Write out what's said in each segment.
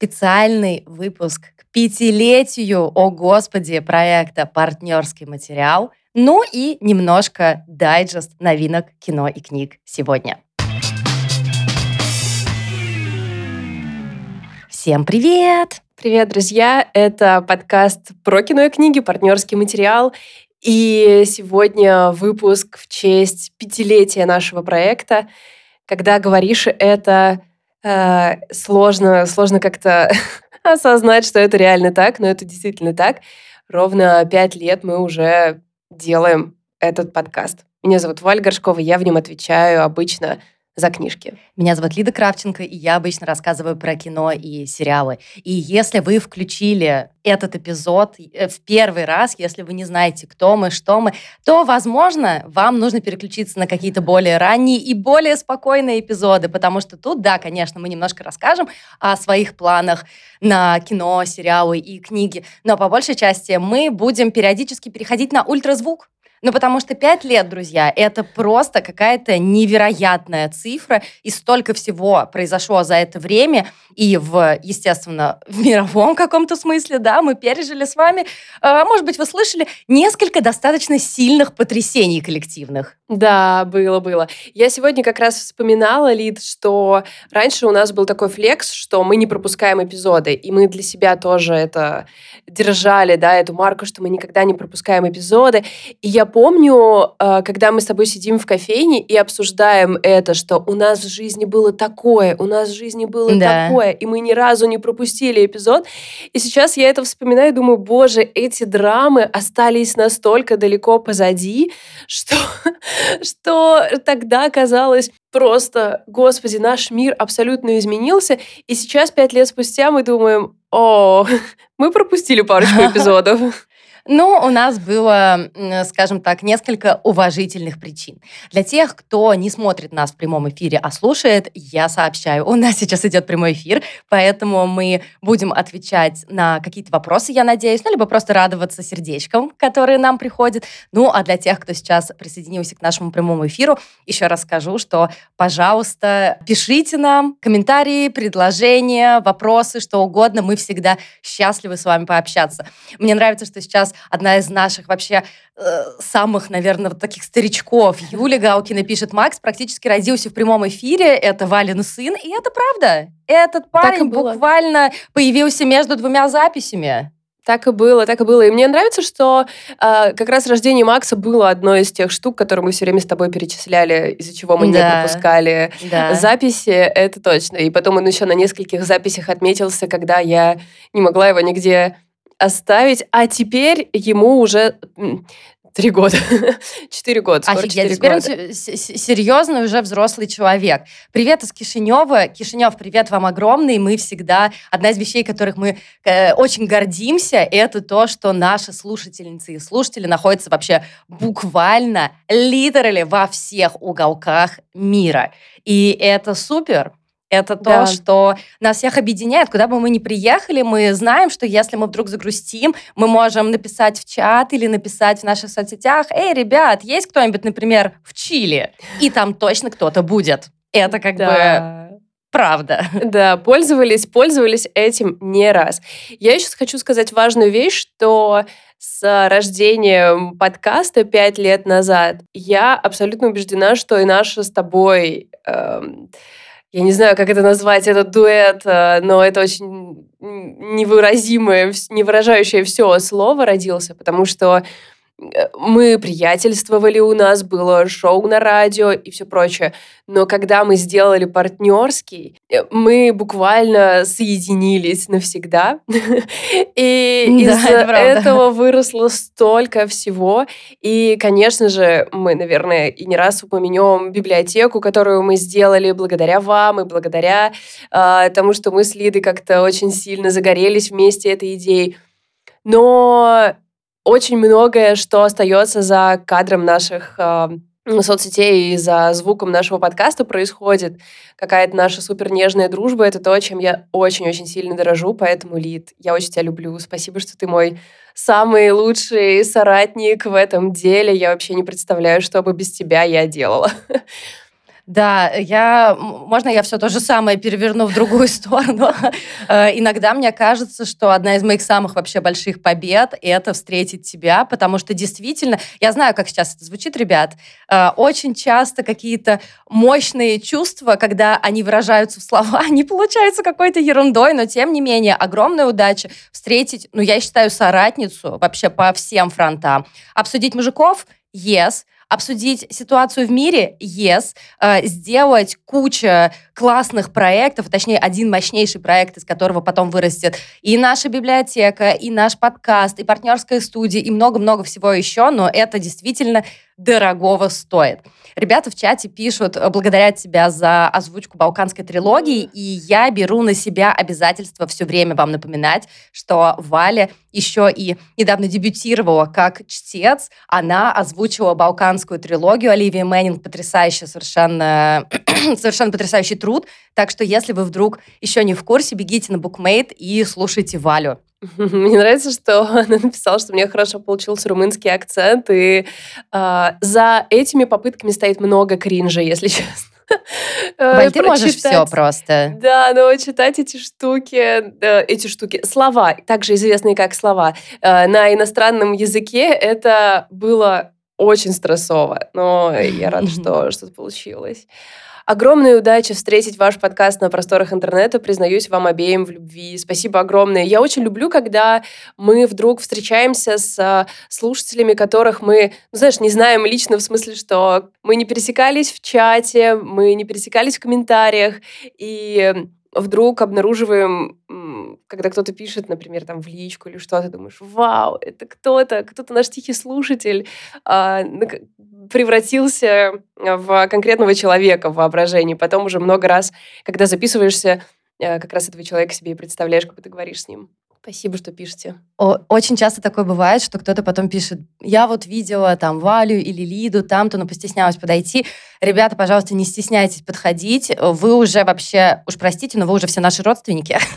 специальный выпуск к пятилетию, о господи, проекта «Партнерский материал», ну и немножко дайджест новинок кино и книг сегодня. Всем привет! Привет, друзья! Это подкаст про кино и книги, партнерский материал. И сегодня выпуск в честь пятилетия нашего проекта. Когда говоришь это, э, сложно, сложно как-то осознать, что это реально так, но это действительно так. Ровно пять лет мы уже делаем этот подкаст. Меня зовут Валь Горшкова, я в нем отвечаю обычно за книжки. Меня зовут Лида Кравченко, и я обычно рассказываю про кино и сериалы. И если вы включили этот эпизод э, в первый раз, если вы не знаете, кто мы, что мы, то, возможно, вам нужно переключиться на какие-то более ранние и более спокойные эпизоды, потому что тут, да, конечно, мы немножко расскажем о своих планах на кино, сериалы и книги, но по большей части мы будем периодически переходить на ультразвук, ну, потому что пять лет, друзья, это просто какая-то невероятная цифра, и столько всего произошло за это время, и в, естественно, в мировом каком-то смысле, да, мы пережили с вами, э, может быть, вы слышали, несколько достаточно сильных потрясений коллективных. Да, было, было. Я сегодня как раз вспоминала, Лид, что раньше у нас был такой флекс, что мы не пропускаем эпизоды, и мы для себя тоже это держали, да, эту марку, что мы никогда не пропускаем эпизоды. И я помню, э, когда мы с тобой сидим в кофейне и обсуждаем это, что у нас в жизни было такое, у нас в жизни было да. такое, и мы ни разу не пропустили эпизод. И сейчас я это вспоминаю и думаю, боже, эти драмы остались настолько далеко позади, что что тогда казалось просто, господи, наш мир абсолютно изменился, и сейчас, пять лет спустя, мы думаем, о, мы пропустили парочку эпизодов. Ну, у нас было, скажем так, несколько уважительных причин. Для тех, кто не смотрит нас в прямом эфире, а слушает, я сообщаю, у нас сейчас идет прямой эфир, поэтому мы будем отвечать на какие-то вопросы, я надеюсь, ну, либо просто радоваться сердечкам, которые нам приходят. Ну, а для тех, кто сейчас присоединился к нашему прямому эфиру, еще раз скажу, что, пожалуйста, пишите нам комментарии, предложения, вопросы, что угодно. Мы всегда счастливы с вами пообщаться. Мне нравится, что сейчас нас одна из наших вообще э, самых, наверное, вот таких старичков. Юля Гаукина пишет, Макс практически родился в прямом эфире, это Валин сын, и это правда. Этот парень буквально появился между двумя записями. Так и было, так и было. И мне нравится, что э, как раз рождение Макса было одной из тех штук, которые мы все время с тобой перечисляли, из-за чего мы да. не пропускали да. записи, это точно. И потом он еще на нескольких записях отметился, когда я не могла его нигде оставить, а теперь ему уже Три года. Четыре года. Офигеть. Теперь года. он серьезный уже взрослый человек. Привет из Кишинева. Кишинев, привет вам огромный. Мы всегда... Одна из вещей, которых мы э, очень гордимся, это то, что наши слушательницы и слушатели находятся вообще буквально, литерали во всех уголках мира. И это супер. Это то, да. что нас всех объединяет. Куда бы мы ни приехали, мы знаем, что если мы вдруг загрустим, мы можем написать в чат или написать в наших соцсетях, «Эй, ребят, есть кто-нибудь, например, в Чили?» И там точно кто-то будет. Это как да. бы правда. Да, пользовались, пользовались этим не раз. Я еще хочу сказать важную вещь, что с рождением подкаста пять лет назад я абсолютно убеждена, что и наша с тобой... Эм, я не знаю, как это назвать, этот дуэт, э, но это очень невыразимое, не выражающее все слово родился, потому что мы приятельствовали, у нас было шоу на радио и все прочее. Но когда мы сделали партнерский, э, мы буквально соединились навсегда. И из этого выросло столько всего. И, конечно же, мы, наверное, и не раз упомянем библиотеку, которую мы сделали благодаря вам и благодаря э, тому, что мы с Лидой как-то очень сильно загорелись вместе этой идеей. Но очень многое, что остается за кадром наших э, соцсетей и за звуком нашего подкаста происходит. Какая-то наша супер нежная дружба. Это то, чем я очень-очень сильно дорожу. Поэтому, Лид, я очень тебя люблю. Спасибо, что ты мой самый лучший соратник в этом деле. Я вообще не представляю, что бы без тебя я делала. Да, я, можно я все то же самое переверну в другую сторону? Э, иногда мне кажется, что одна из моих самых вообще больших побед — это встретить тебя, потому что действительно, я знаю, как сейчас это звучит, ребят, э, очень часто какие-то мощные чувства, когда они выражаются в слова, не получаются какой-то ерундой, но тем не менее огромная удача встретить, ну, я считаю, соратницу вообще по всем фронтам. Обсудить мужиков — yes, обсудить ситуацию в мире, yes, э, сделать куча классных проектов, точнее, один мощнейший проект, из которого потом вырастет и наша библиотека, и наш подкаст, и партнерская студия, и много-много всего еще, но это действительно дорогого стоит. Ребята в чате пишут, э, благодарят тебя за озвучку балканской трилогии, и я беру на себя обязательство все время вам напоминать, что Валя еще и недавно дебютировала как чтец. Она озвучила балканскую трилогию. Оливия Мэннинг потрясающая совершенно, совершенно потрясающий труд. Так что если вы вдруг еще не в курсе, бегите на Bookmate и слушайте Валю. Мне нравится, что она написала, что у меня хорошо получился румынский акцент, и э, за этими попытками стоит много кринжа, если честно. Валь, ты можешь все просто. Да, но читать эти штуки, эти штуки, слова, также известные как слова, э, на иностранном языке, это было очень стрессово, но я рада, что что-то получилось. Огромная удача встретить ваш подкаст на просторах интернета. Признаюсь вам обеим в любви. Спасибо огромное. Я очень люблю, когда мы вдруг встречаемся с а, слушателями, которых мы, ну, знаешь, не знаем лично, в смысле, что мы не пересекались в чате, мы не пересекались в комментариях, и вдруг обнаруживаем, когда кто-то пишет, например, там в личку или что-то, думаешь, вау, это кто-то, кто-то наш тихий слушатель а, превратился в конкретного человека в воображении. Потом уже много раз, когда записываешься, э, как раз этого человека себе и представляешь, как ты говоришь с ним. Спасибо, что пишете. Очень часто такое бывает, что кто-то потом пишет, я вот видела там Валю или Лиду там-то, но постеснялась подойти. Ребята, пожалуйста, не стесняйтесь подходить. Вы уже вообще, уж простите, но вы уже все наши родственники.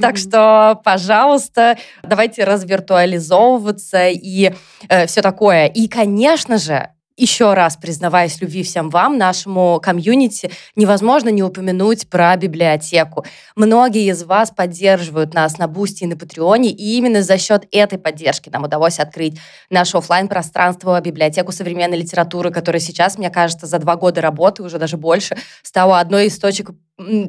Так что, пожалуйста, давайте развиртуализовываться и э, все такое. И, конечно же, еще раз признаваясь любви всем вам, нашему комьюнити, невозможно не упомянуть про библиотеку. Многие из вас поддерживают нас на Boosty и на Patreon е, и именно за счет этой поддержки нам удалось открыть наше офлайн пространство библиотеку современной литературы, которая сейчас, мне кажется, за два года работы, уже даже больше, стала одной из точек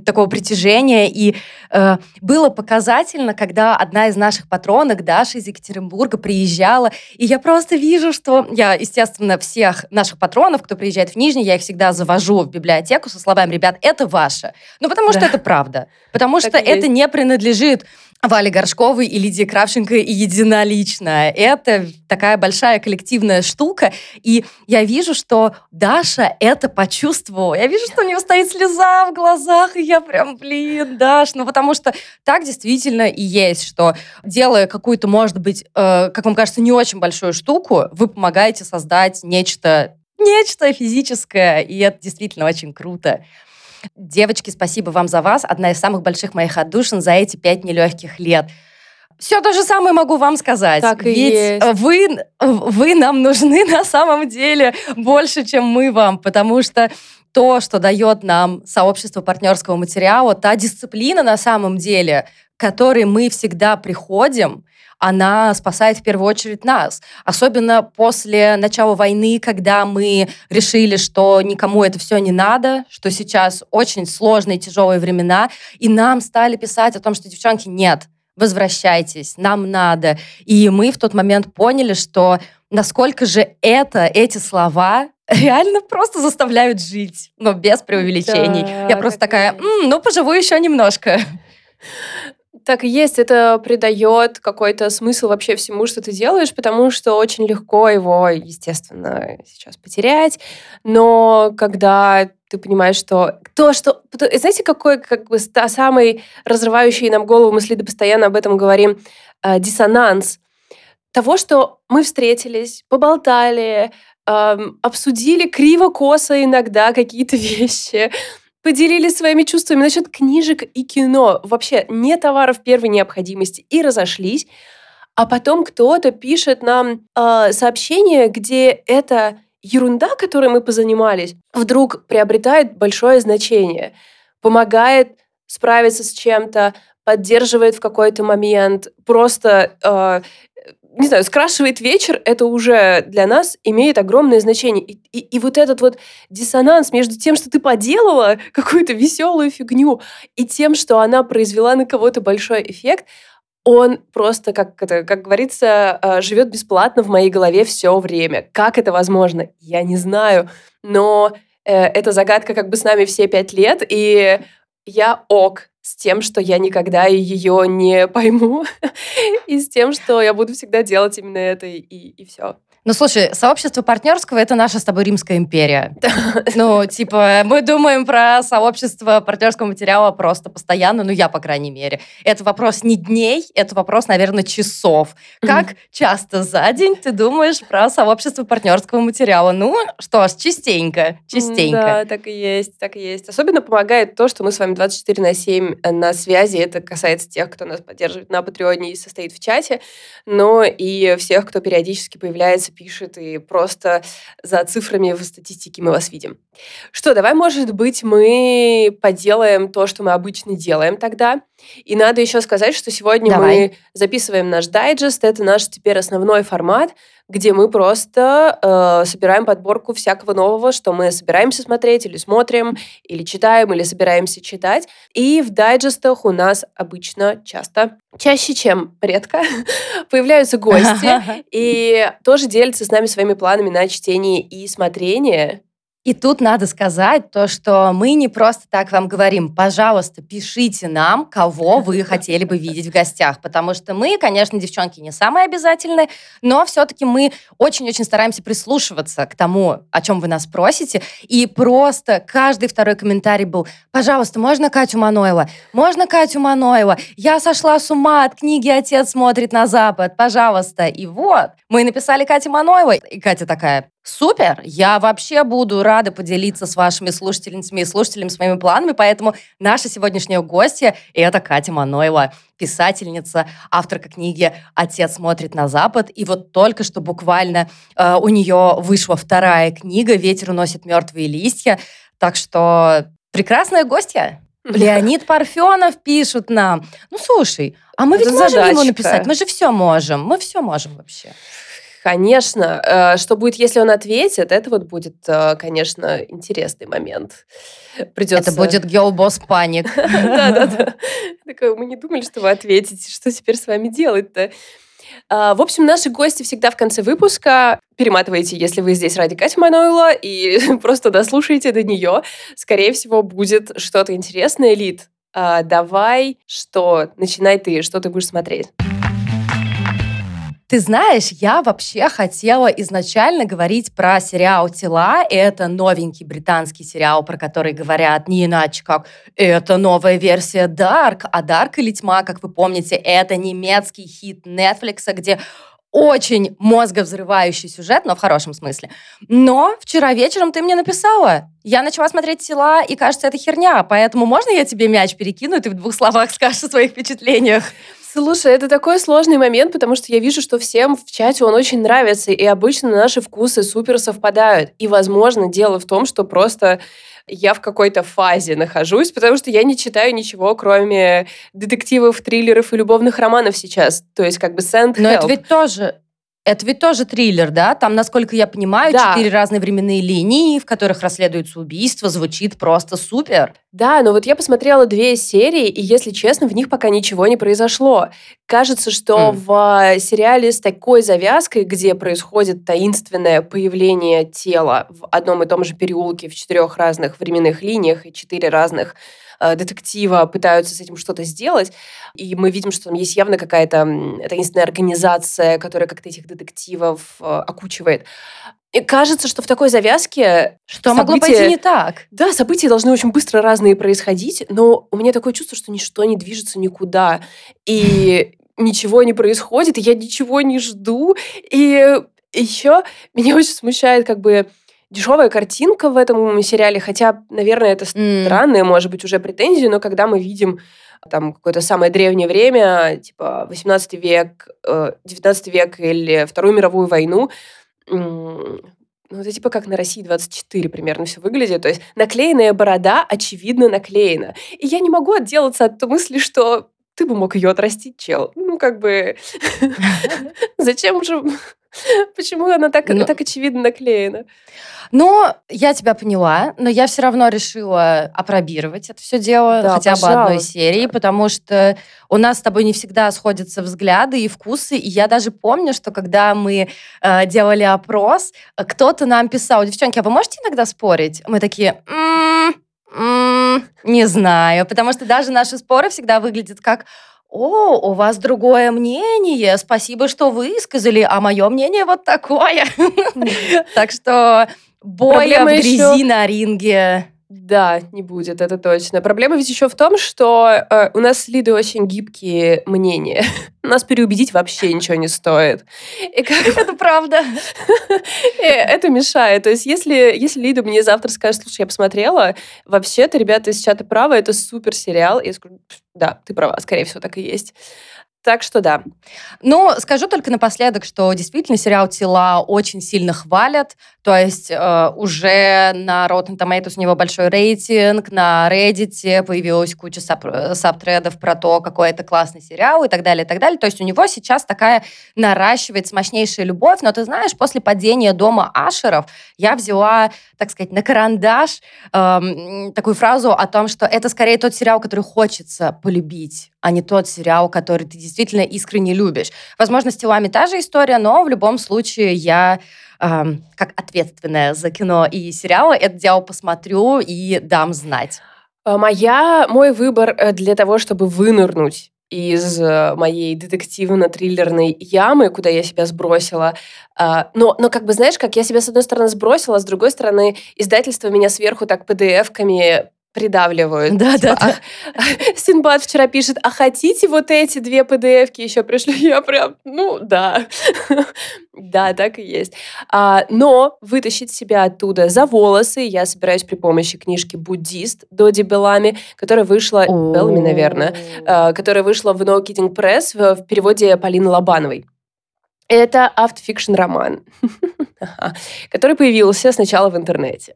такого притяжения. И э, было показательно, когда одна из наших патронок, Даша из Екатеринбурга, приезжала, и я просто вижу, что я, естественно, всех наших патронов, кто приезжает в Нижний, я их всегда завожу в библиотеку со словами, ребят, это ваше. Ну, потому что да. это правда. Потому так что это не принадлежит Вали Горшковой и Лидии Кравченко единолично. Это такая большая коллективная штука. И я вижу, что Даша это почувствовала. Я вижу, что у нее стоит слеза в глазах, и я прям, блин, Даш, ну потому что так действительно и есть, что делая какую-то, может быть, э, как вам кажется, не очень большую штуку, вы помогаете создать нечто, нечто физическое, и это действительно очень круто. Девочки, спасибо вам за вас. Одна из самых больших моих отдушин за эти пять нелегких лет. Все то же самое могу вам сказать. Так и Ведь есть. Вы, вы нам нужны на самом деле больше, чем мы вам, потому что то, что дает нам сообщество партнерского материала, та дисциплина на самом деле, которой мы всегда приходим, она спасает в первую очередь нас. Особенно после начала войны, когда мы решили, что никому это все не надо, что сейчас очень сложные, тяжелые времена, и нам стали писать о том, что, девчонки, нет, возвращайтесь, нам надо. И мы в тот момент поняли, что насколько же это, эти слова реально просто заставляют жить, но без преувеличений. Да, Я просто такая, М, ну, поживу еще немножко. Так и есть, это придает какой-то смысл вообще всему, что ты делаешь, потому что очень легко его, естественно, сейчас потерять. Но когда ты понимаешь, что то, что... Знаете, какой как бы самый разрывающий нам голову, мы с Лидой постоянно об этом говорим, э, диссонанс того, что мы встретились, поболтали, эм, обсудили криво-косо иногда какие-то вещи, поделились своими чувствами насчет книжек и кино. Вообще, не товаров первой необходимости. И разошлись. А потом кто-то пишет нам э, сообщение, где это ерунда, которой мы позанимались, вдруг приобретает большое значение, помогает справиться с чем-то, поддерживает в какой-то момент, просто э, не знаю, скрашивает вечер, это уже для нас имеет огромное значение. И, и, и вот этот вот диссонанс между тем, что ты поделала какую-то веселую фигню, и тем, что она произвела на кого-то большой эффект, он просто, как, это, как говорится, э, живет бесплатно в моей голове все время. Как это возможно? Я не знаю. Но э, эта загадка как бы с нами все пять лет, и я ок с тем, что я никогда ее не пойму, и с тем, что я буду всегда делать именно это, и, и все. Ну, слушай, сообщество партнерского — это наша с тобой Римская империя. Ну, типа, мы думаем про сообщество партнерского материала просто постоянно, ну, я, по крайней мере. Это вопрос не дней, это вопрос, наверное, часов. Как часто за день ты думаешь про сообщество партнерского материала? Ну, что ж, частенько, частенько. Да, так и есть, так и есть. Особенно помогает то, что мы с вами 24 на 7 э, на связи. Это касается тех, кто нас поддерживает на Патреоне и состоит в чате, но и всех, кто периодически появляется пишет, и просто за цифрами в статистике мы вас видим. Что, давай, может быть, мы поделаем то, что мы обычно делаем тогда. И надо еще сказать, что сегодня давай. мы записываем наш дайджест. Это наш теперь основной формат, где мы просто э, собираем подборку всякого нового, что мы собираемся смотреть или смотрим, или читаем, или собираемся читать. И в дайджестах у нас обычно часто, чаще, чем редко, появляются гости и тоже делятся с нами своими планами на чтение и смотрение. И тут надо сказать то, что мы не просто так вам говорим, пожалуйста, пишите нам, кого вы хотели бы видеть в гостях, потому что мы, конечно, девчонки, не самые обязательные, но все-таки мы очень-очень стараемся прислушиваться к тому, о чем вы нас просите, и просто каждый второй комментарий был, пожалуйста, можно Катю Манойло? Можно Катю Манойло? Я сошла с ума от книги «Отец смотрит на Запад», пожалуйста. И вот, мы написали Кате Манойло, и Катя такая, Супер! Я вообще буду рада поделиться с вашими слушательницами и слушателями своими планами, поэтому наша сегодняшняя гостья – это Катя Манойло, писательница, авторка книги «Отец смотрит на Запад». И вот только что буквально э, у нее вышла вторая книга «Ветер уносит мертвые листья». Так что прекрасная гостья. Леонид Парфенов пишут нам. Ну, слушай, а мы ведь Это можем задачка. ему написать? Мы же все можем. Мы все можем вообще. Конечно. Э, что будет, если он ответит, это вот будет, э, конечно, интересный момент. Придется... Это будет boss паник. Да-да-да. Мы не думали, что вы ответите. Что теперь с вами делать-то? А, в общем, наши гости всегда в конце выпуска перематываете, если вы здесь ради Кати Манойла, и просто дослушаете до нее. Скорее всего, будет что-то интересное. Лид, а, давай, что? Начинай ты, что ты будешь смотреть? Ты знаешь, я вообще хотела изначально говорить про сериал «Тела». Это новенький британский сериал, про который говорят не иначе, как это новая версия Dark. А Dark или Тьма, как вы помните, это немецкий хит Netflix, где очень мозговзрывающий сюжет, но в хорошем смысле. Но вчера вечером ты мне написала. Я начала смотреть «Тела», и кажется, это херня. Поэтому можно я тебе мяч перекину, и ты в двух словах скажешь о своих впечатлениях? Слушай, это такой сложный момент, потому что я вижу, что всем в чате он очень нравится, и обычно наши вкусы супер совпадают. И, возможно, дело в том, что просто я в какой-то фазе нахожусь, потому что я не читаю ничего, кроме детективов, триллеров и любовных романов сейчас. То есть как бы send Но это ведь тоже это ведь тоже триллер, да? Там, насколько я понимаю, да. четыре разные временные линии, в которых расследуется убийство, звучит просто супер. Да, но вот я посмотрела две серии, и, если честно, в них пока ничего не произошло. Кажется, что mm. в сериале с такой завязкой, где происходит таинственное появление тела в одном и том же переулке в четырех разных временных линиях и четыре разных Э, детектива пытаются с этим что-то сделать, и мы видим, что там есть явно какая-то таинственная организация, которая как-то этих детективов э, окучивает. И кажется, что в такой завязке... Что события, могло пойти не так? Да, события должны очень быстро разные происходить, но у меня такое чувство, что ничто не движется никуда. И ничего не происходит, и я ничего не жду. И еще меня очень смущает как бы дешевая картинка в этом сериале, хотя, наверное, это mm. странная, может быть, уже претензия, но когда мы видим там какое-то самое древнее время, типа 18 век, 19 э, век или Вторую мировую войну, ну, это типа как на России 24 примерно все выглядит. То есть наклеенная борода, очевидно, наклеена. И я не могу отделаться от мысли, что ты бы мог ее отрастить, чел. Ну, как бы... Зачем же... Почему она так, ну, так очевидно наклеена? Ну, я тебя поняла, но я все равно решила опробировать это все дело, да, хотя пожалуйста. бы одной серии, потому что у нас с тобой не всегда сходятся взгляды и вкусы. И я даже помню, что когда мы э, делали опрос, кто-то нам писал, девчонки, а вы можете иногда спорить? Мы такие, м-м, м-м, не знаю, потому что даже наши споры всегда выглядят как о, у вас другое мнение, спасибо, что высказали, а мое мнение вот такое. Так что боя в грязи на ринге да, не будет, это точно. Проблема ведь еще в том, что э, у нас с Лидой очень гибкие мнения. Нас переубедить вообще ничего не стоит. И как... Это правда. это мешает. То есть если, если Лида мне завтра скажет, слушай, я посмотрела, вообще-то, ребята из чата права, это супер сериал. Я скажу, да, ты права, скорее всего, так и есть. Так что да. Ну, скажу только напоследок, что действительно сериал «Тела» очень сильно хвалят. То есть э, уже на Rotten Tomatoes у него большой рейтинг, на Reddit появилась куча саб сабтредов про то, какой это классный сериал и так далее, и так далее. То есть у него сейчас такая наращивается мощнейшая любовь. Но ты знаешь, после падения дома Ашеров я взяла, так сказать, на карандаш э, такую фразу о том, что это скорее тот сериал, который хочется полюбить, а не тот сериал, который ты действительно искренне любишь. Возможно, с телами та же история, но в любом случае я э, как ответственная за кино и сериалы это дело посмотрю и дам знать. А, моя, мой выбор э, для того, чтобы вынырнуть из э, моей детективно-триллерной ямы, куда я себя сбросила. Но, но как бы, знаешь, как я себя, с одной стороны, сбросила, с другой стороны, издательство меня сверху так PDF-ками придавливают. Да, типа, да, да. Синбад вчера пишет, а хотите вот эти две PDF-ки еще пришлю? Я прям, ну, да. да, так и есть. А, но вытащить себя оттуда за волосы я собираюсь при помощи книжки «Буддист» Доди Белами, которая вышла, Белами, наверное, а, которая вышла в No Kidding Press в, в переводе Полины Лобановой. Это автофикшн-роман, который появился сначала в интернете.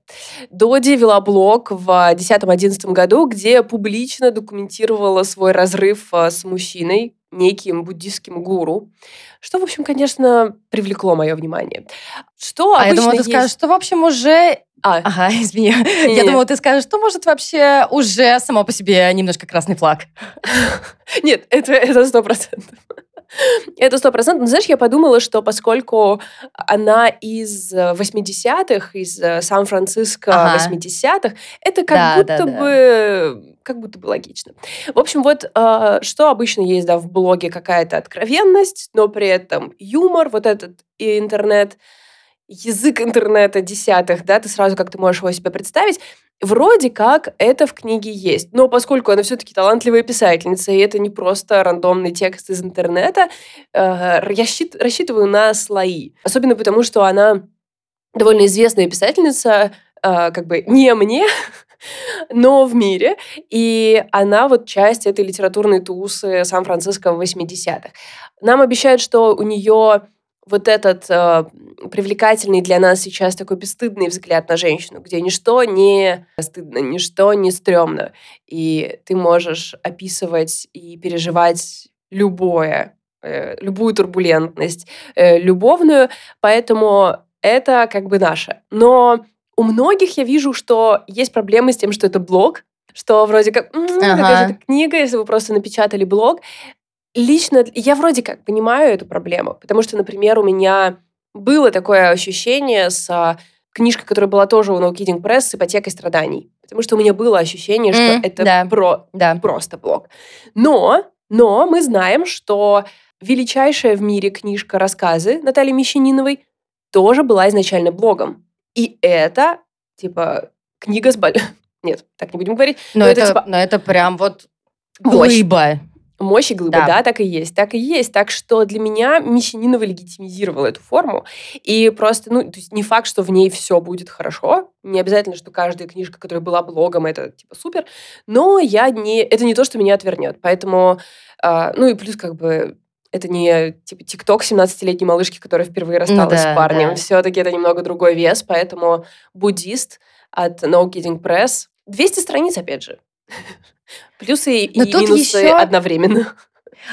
Доди вела блог в 2010-2011 году, где публично документировала свой разрыв а, с мужчиной, неким буддийским гуру, что, в общем, конечно, привлекло мое внимание. Что а я думала, ты есть... скажешь, что, в общем, уже а. Ага, извини. Не, Я думала, ты скажешь, что может вообще уже само по себе немножко красный флаг. Нет, это сто процентов. Это сто процентов. Знаешь, я подумала, что поскольку она из 80-х, э, из э, Сан-Франциско ага. 80-х, это как да, будто да, бы... Да. Как будто бы логично. В общем, вот э, что обычно есть да, в блоге какая-то откровенность, но при этом юмор, вот этот интернет, язык интернета десятых, да, ты сразу как ты можешь его себе представить, Вроде как это в книге есть, но поскольку она все-таки талантливая писательница, и это не просто рандомный текст из интернета, э, я рассчитываю на слои. Особенно потому, что она довольно известная писательница, э, как бы не мне, но в мире. И она вот часть этой литературной тусы Сан-Франциско в 80-х. Нам обещают, что у нее вот этот э, привлекательный для нас сейчас такой бесстыдный взгляд на женщину, где ничто не стыдно, ничто не стрёмно. И ты можешь описывать и переживать любое, э, любую турбулентность э, любовную, поэтому это как бы наше. Но у многих я вижу, что есть проблемы с тем, что это блог, что вроде как, м-м, ага. какая же книга, если вы просто напечатали блог. Лично я вроде как понимаю эту проблему, потому что, например, у меня было такое ощущение с а, книжкой, которая была тоже у No Kidding Press с ипотекой страданий. Потому что у меня было ощущение, что mm, это да. Про, да. просто блог. Но, но мы знаем, что величайшая в мире книжка рассказы Натальи Мещаниновой тоже была изначально блогом. И это, типа, книга с... Нет, так не будем говорить. Но, но это, это, типа... но это прям вот глыба. Мощь и да. да, так и есть, так и есть. Так что для меня Мещанинова легитимизировала эту форму. И просто, ну, то есть не факт, что в ней все будет хорошо. Не обязательно, что каждая книжка, которая была блогом, это типа супер. Но я не... Это не то, что меня отвернет. Поэтому, э, ну и плюс как бы это не типа ТикТок 17-летней малышки, которая впервые рассталась ну, да, с парнем. Да. Все-таки это немного другой вес, поэтому буддист от No Kidding Press. 200 страниц, опять же. Плюсы и минусы еще... одновременно.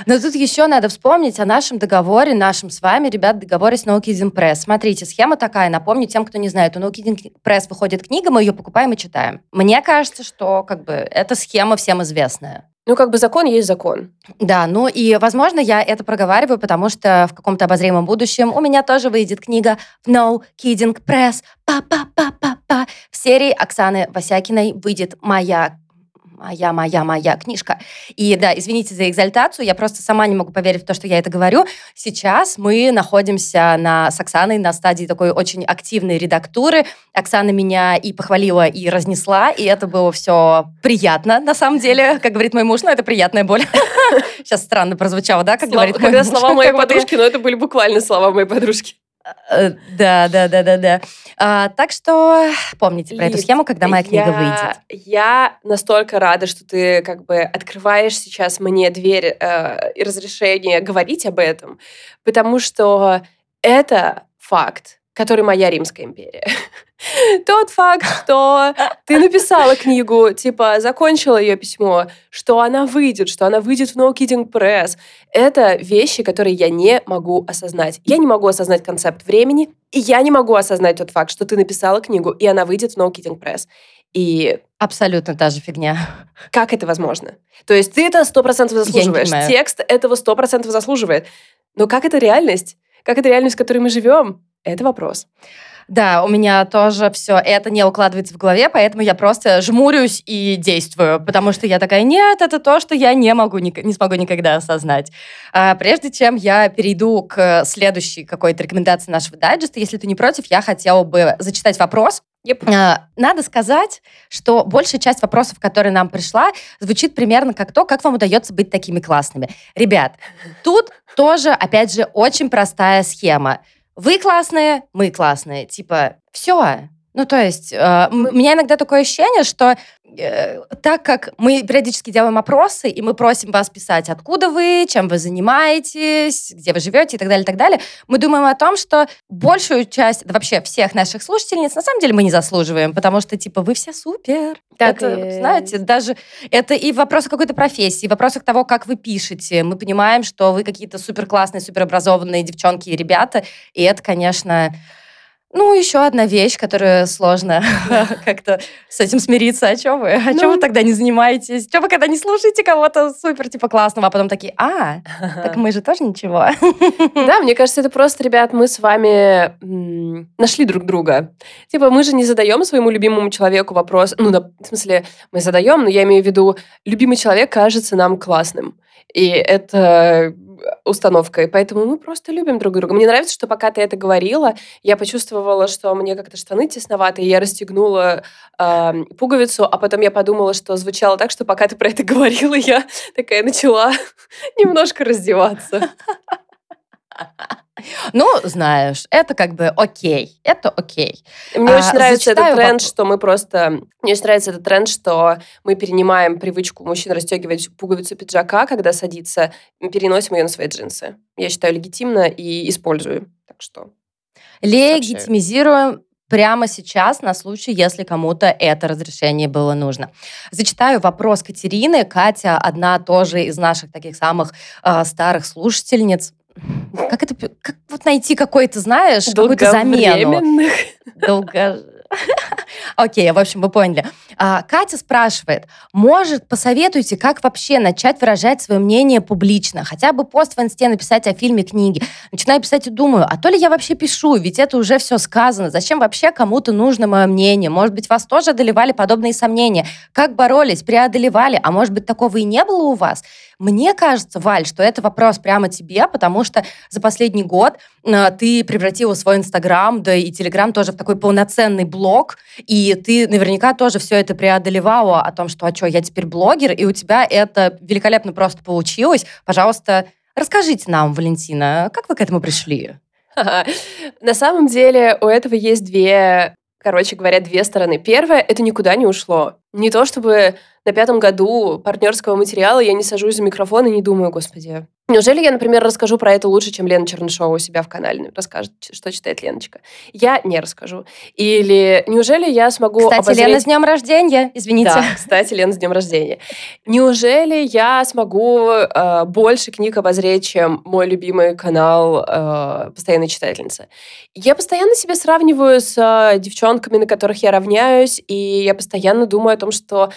Но тут еще надо вспомнить о нашем договоре, нашем с вами, ребят, договоре с No Kidding Press. Смотрите, схема такая, напомню тем, кто не знает. У No Kidding Press выходит книга, мы ее покупаем и читаем. Мне кажется, что как бы эта схема всем известная. Ну, как бы закон есть закон. Да, ну и, возможно, я это проговариваю, потому что в каком-то обозримом будущем у меня тоже выйдет книга в No Kidding Press. Па-па-па-па-па. В серии Оксаны Васякиной выйдет моя моя, моя, моя книжка. И да, извините за экзальтацию, я просто сама не могу поверить в то, что я это говорю. Сейчас мы находимся на, с Оксаной на стадии такой очень активной редактуры. Оксана меня и похвалила, и разнесла, и это было все приятно, на самом деле. Как говорит мой муж, но это приятная боль. Сейчас странно прозвучало, да, как Слава, говорит Когда слова моей подружки, но это были буквально слова моей подружки. Э, да, да, да, да, да. А, так что помните про Лиз, эту схему, когда моя книга я, выйдет. Я настолько рада, что ты как бы открываешь сейчас мне дверь э, и разрешение говорить об этом, потому что это факт, который моя Римская империя. Тот факт, что ты написала книгу, типа, закончила ее письмо, что она выйдет, что она выйдет в No Kidding Press, это вещи, которые я не могу осознать. Я не могу осознать концепт времени, и я не могу осознать тот факт, что ты написала книгу, и она выйдет в No Kidding Press. И Абсолютно та же фигня. Как это возможно? То есть ты это сто процентов заслуживаешь. Текст этого сто процентов заслуживает. Но как это реальность? Как это реальность, в которой мы живем? Это вопрос. Да, у меня тоже все это не укладывается в голове, поэтому я просто жмурюсь и действую, потому что я такая, нет, это то, что я не могу, не смогу никогда осознать. А прежде чем я перейду к следующей какой-то рекомендации нашего дайджеста, если ты не против, я хотела бы зачитать вопрос, Yep. А, надо сказать, что большая часть вопросов, которые нам пришла, звучит примерно как то, как вам удается быть такими классными. Ребят, тут тоже, опять же, очень простая схема. Вы классные, мы классные. Типа, все. Ну, то есть, э, у меня иногда такое ощущение, что э, так как мы периодически делаем опросы, и мы просим вас писать, откуда вы, чем вы занимаетесь, где вы живете и так далее, и так далее, мы думаем о том, что большую часть, да вообще всех наших слушательниц, на самом деле мы не заслуживаем, потому что, типа, вы все супер. Так это, и... знаете, даже это и вопросы какой-то профессии, и вопросы того, как вы пишете. Мы понимаем, что вы какие-то супер классные, супер образованные девчонки и ребята, и это, конечно, ну, еще одна вещь, которую сложно как-то с этим смириться. А что вы? А ну, что вы тогда не занимаетесь? Что вы когда не слушаете кого-то супер, типа, классного, а потом такие, а, так мы же тоже ничего. Да, мне кажется, это просто, ребят, мы с вами нашли друг друга. Типа, мы же не задаем своему любимому человеку вопрос, ну, в смысле, мы задаем, но я имею в виду, любимый человек кажется нам классным. И это установкой. Поэтому мы просто любим друг друга. Мне нравится, что пока ты это говорила, я почувствовала, что мне как-то штаны тесноваты, и я расстегнула э, пуговицу, а потом я подумала, что звучало так, что пока ты про это говорила, я такая начала немножко раздеваться. Ну, знаешь, это как бы окей, это окей. Мне а, очень нравится этот тренд, вопрос. что мы просто... Мне очень нравится этот тренд, что мы перенимаем привычку мужчин расстегивать пуговицу пиджака, когда садится, переносим ее на свои джинсы. Я считаю легитимно и использую. Так что... Легитимизируем прямо сейчас на случай, если кому-то это разрешение было нужно. Зачитаю вопрос Катерины. Катя одна тоже из наших таких самых э, старых слушательниц. Как это... Как вот найти какой-то, знаешь, какую-то замену? Долго... Окей, в общем, вы поняли. А, Катя спрашивает, может, посоветуйте, как вообще начать выражать свое мнение публично? Хотя бы пост в инсте написать о фильме, книге. Начинаю писать и думаю, а то ли я вообще пишу, ведь это уже все сказано. Зачем вообще кому-то нужно мое мнение? Может быть, вас тоже одолевали подобные сомнения? Как боролись, преодолевали? А может быть, такого и не было у вас? Мне кажется, Валь, что это вопрос прямо тебе, потому что за последний год э, ты превратила свой Инстаграм, да и Телеграм тоже в такой полноценный блог, и ты наверняка тоже все это преодолевала о том, что, а что, я теперь блогер, и у тебя это великолепно просто получилось. Пожалуйста, расскажите нам, Валентина, как вы к этому пришли? На самом деле у этого есть две короче говоря, две стороны. Первое, это никуда не ушло. Не то чтобы на пятом году партнерского материала я не сажусь за микрофон и не думаю, господи, неужели я, например, расскажу про это лучше, чем Лена Чернышова у себя в канале расскажет, что читает Леночка? Я не расскажу. Или неужели я смогу Кстати, обозреть... Лена, с днем рождения, извините. Да, кстати, Лена, с днем рождения. Неужели я смогу э, больше книг обозреть, чем мой любимый канал э, «Постоянная читательница»? Я постоянно себя сравниваю с э, девчонками, на которых я равняюсь, и я постоянно думаю о том, что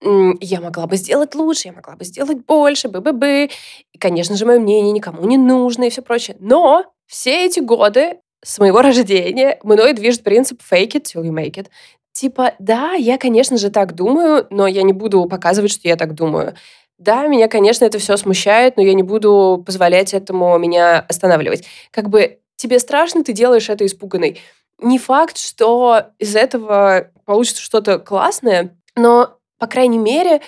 я могла бы сделать лучше, я могла бы сделать больше, бы-бы-бы. И, конечно же, мое мнение никому не нужно и все прочее. Но все эти годы с моего рождения мной движет принцип fake it till you make it. Типа, да, я, конечно же, так думаю, но я не буду показывать, что я так думаю. Да, меня, конечно, это все смущает, но я не буду позволять этому меня останавливать. Как бы тебе страшно, ты делаешь это испуганный. Не факт, что из этого получится что-то классное, но по крайней мере,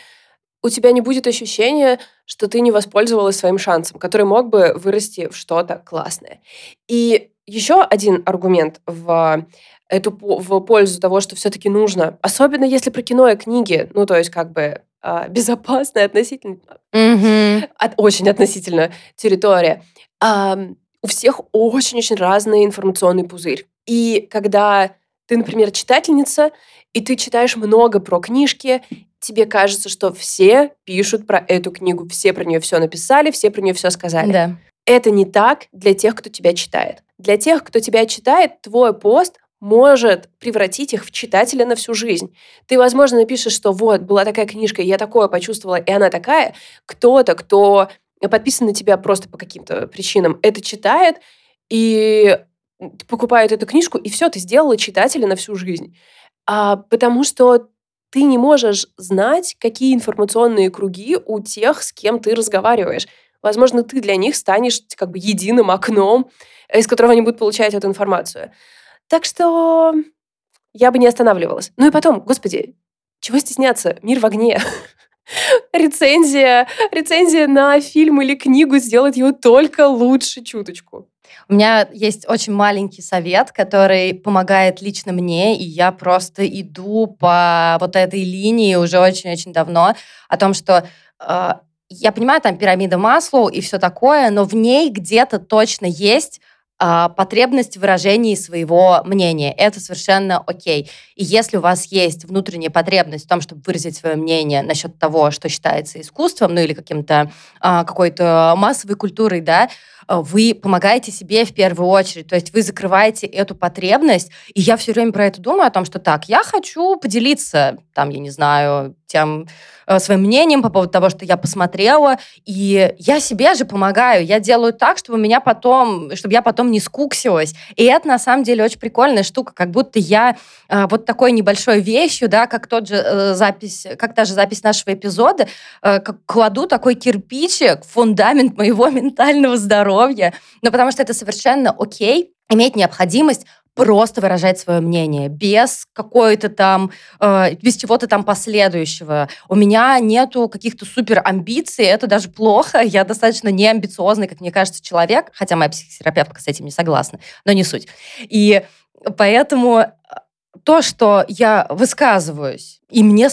у тебя не будет ощущения, что ты не воспользовалась своим шансом, который мог бы вырасти в что-то классное. И еще один аргумент в эту в пользу того, что все-таки нужно, особенно если про кино и книги, ну то есть как бы э, безопасная относительно, mm-hmm. от, очень относительно территория. Э, у всех очень-очень разный информационный пузырь. И когда ты, например, читательница, и ты читаешь много про книжки, тебе кажется, что все пишут про эту книгу, все про нее все написали, все про нее все сказали. Да. Это не так для тех, кто тебя читает. Для тех, кто тебя читает, твой пост может превратить их в читателя на всю жизнь. Ты, возможно, напишешь, что вот, была такая книжка, я такое почувствовала, и она такая. Кто-то, кто подписан на тебя просто по каким-то причинам, это читает и покупает эту книжку, и все, ты сделала читателя на всю жизнь а, потому что ты не можешь знать, какие информационные круги у тех, с кем ты разговариваешь. Возможно, ты для них станешь как бы единым окном, из которого они будут получать эту информацию. Так что я бы не останавливалась. Ну и потом, господи, чего стесняться? Мир в огне. рецензия, рецензия на фильм или книгу сделать его только лучше чуточку. У меня есть очень маленький совет, который помогает лично мне, и я просто иду по вот этой линии уже очень-очень давно, о том, что э, я понимаю, там пирамида Маслоу и все такое, но в ней где-то точно есть а, потребность в выражении своего мнения. Это совершенно окей. И если у вас есть внутренняя потребность в том, чтобы выразить свое мнение насчет того, что считается искусством, ну или каким-то а, какой-то массовой культурой, да, вы помогаете себе в первую очередь. То есть вы закрываете эту потребность. И я все время про это думаю, о том, что так, я хочу поделиться, там, я не знаю, тем э, своим мнением по поводу того, что я посмотрела, и я себе же помогаю, я делаю так, чтобы меня потом, чтобы я потом не скуксилась, и это на самом деле очень прикольная штука, как будто я э, вот такой небольшой вещью, да, как тот же э, запись, как та же запись нашего эпизода, кладу такой кирпичик, фундамент моего ментального здоровья, но потому что это совершенно окей, иметь необходимость просто выражать свое мнение, без какой-то там, э, без чего-то там последующего. У меня нету каких-то супер амбиций, это даже плохо. Я достаточно неамбициозный, как мне кажется, человек, хотя моя психотерапевтка с этим не согласна, но не суть. И поэтому э, то, что я высказываюсь, и мне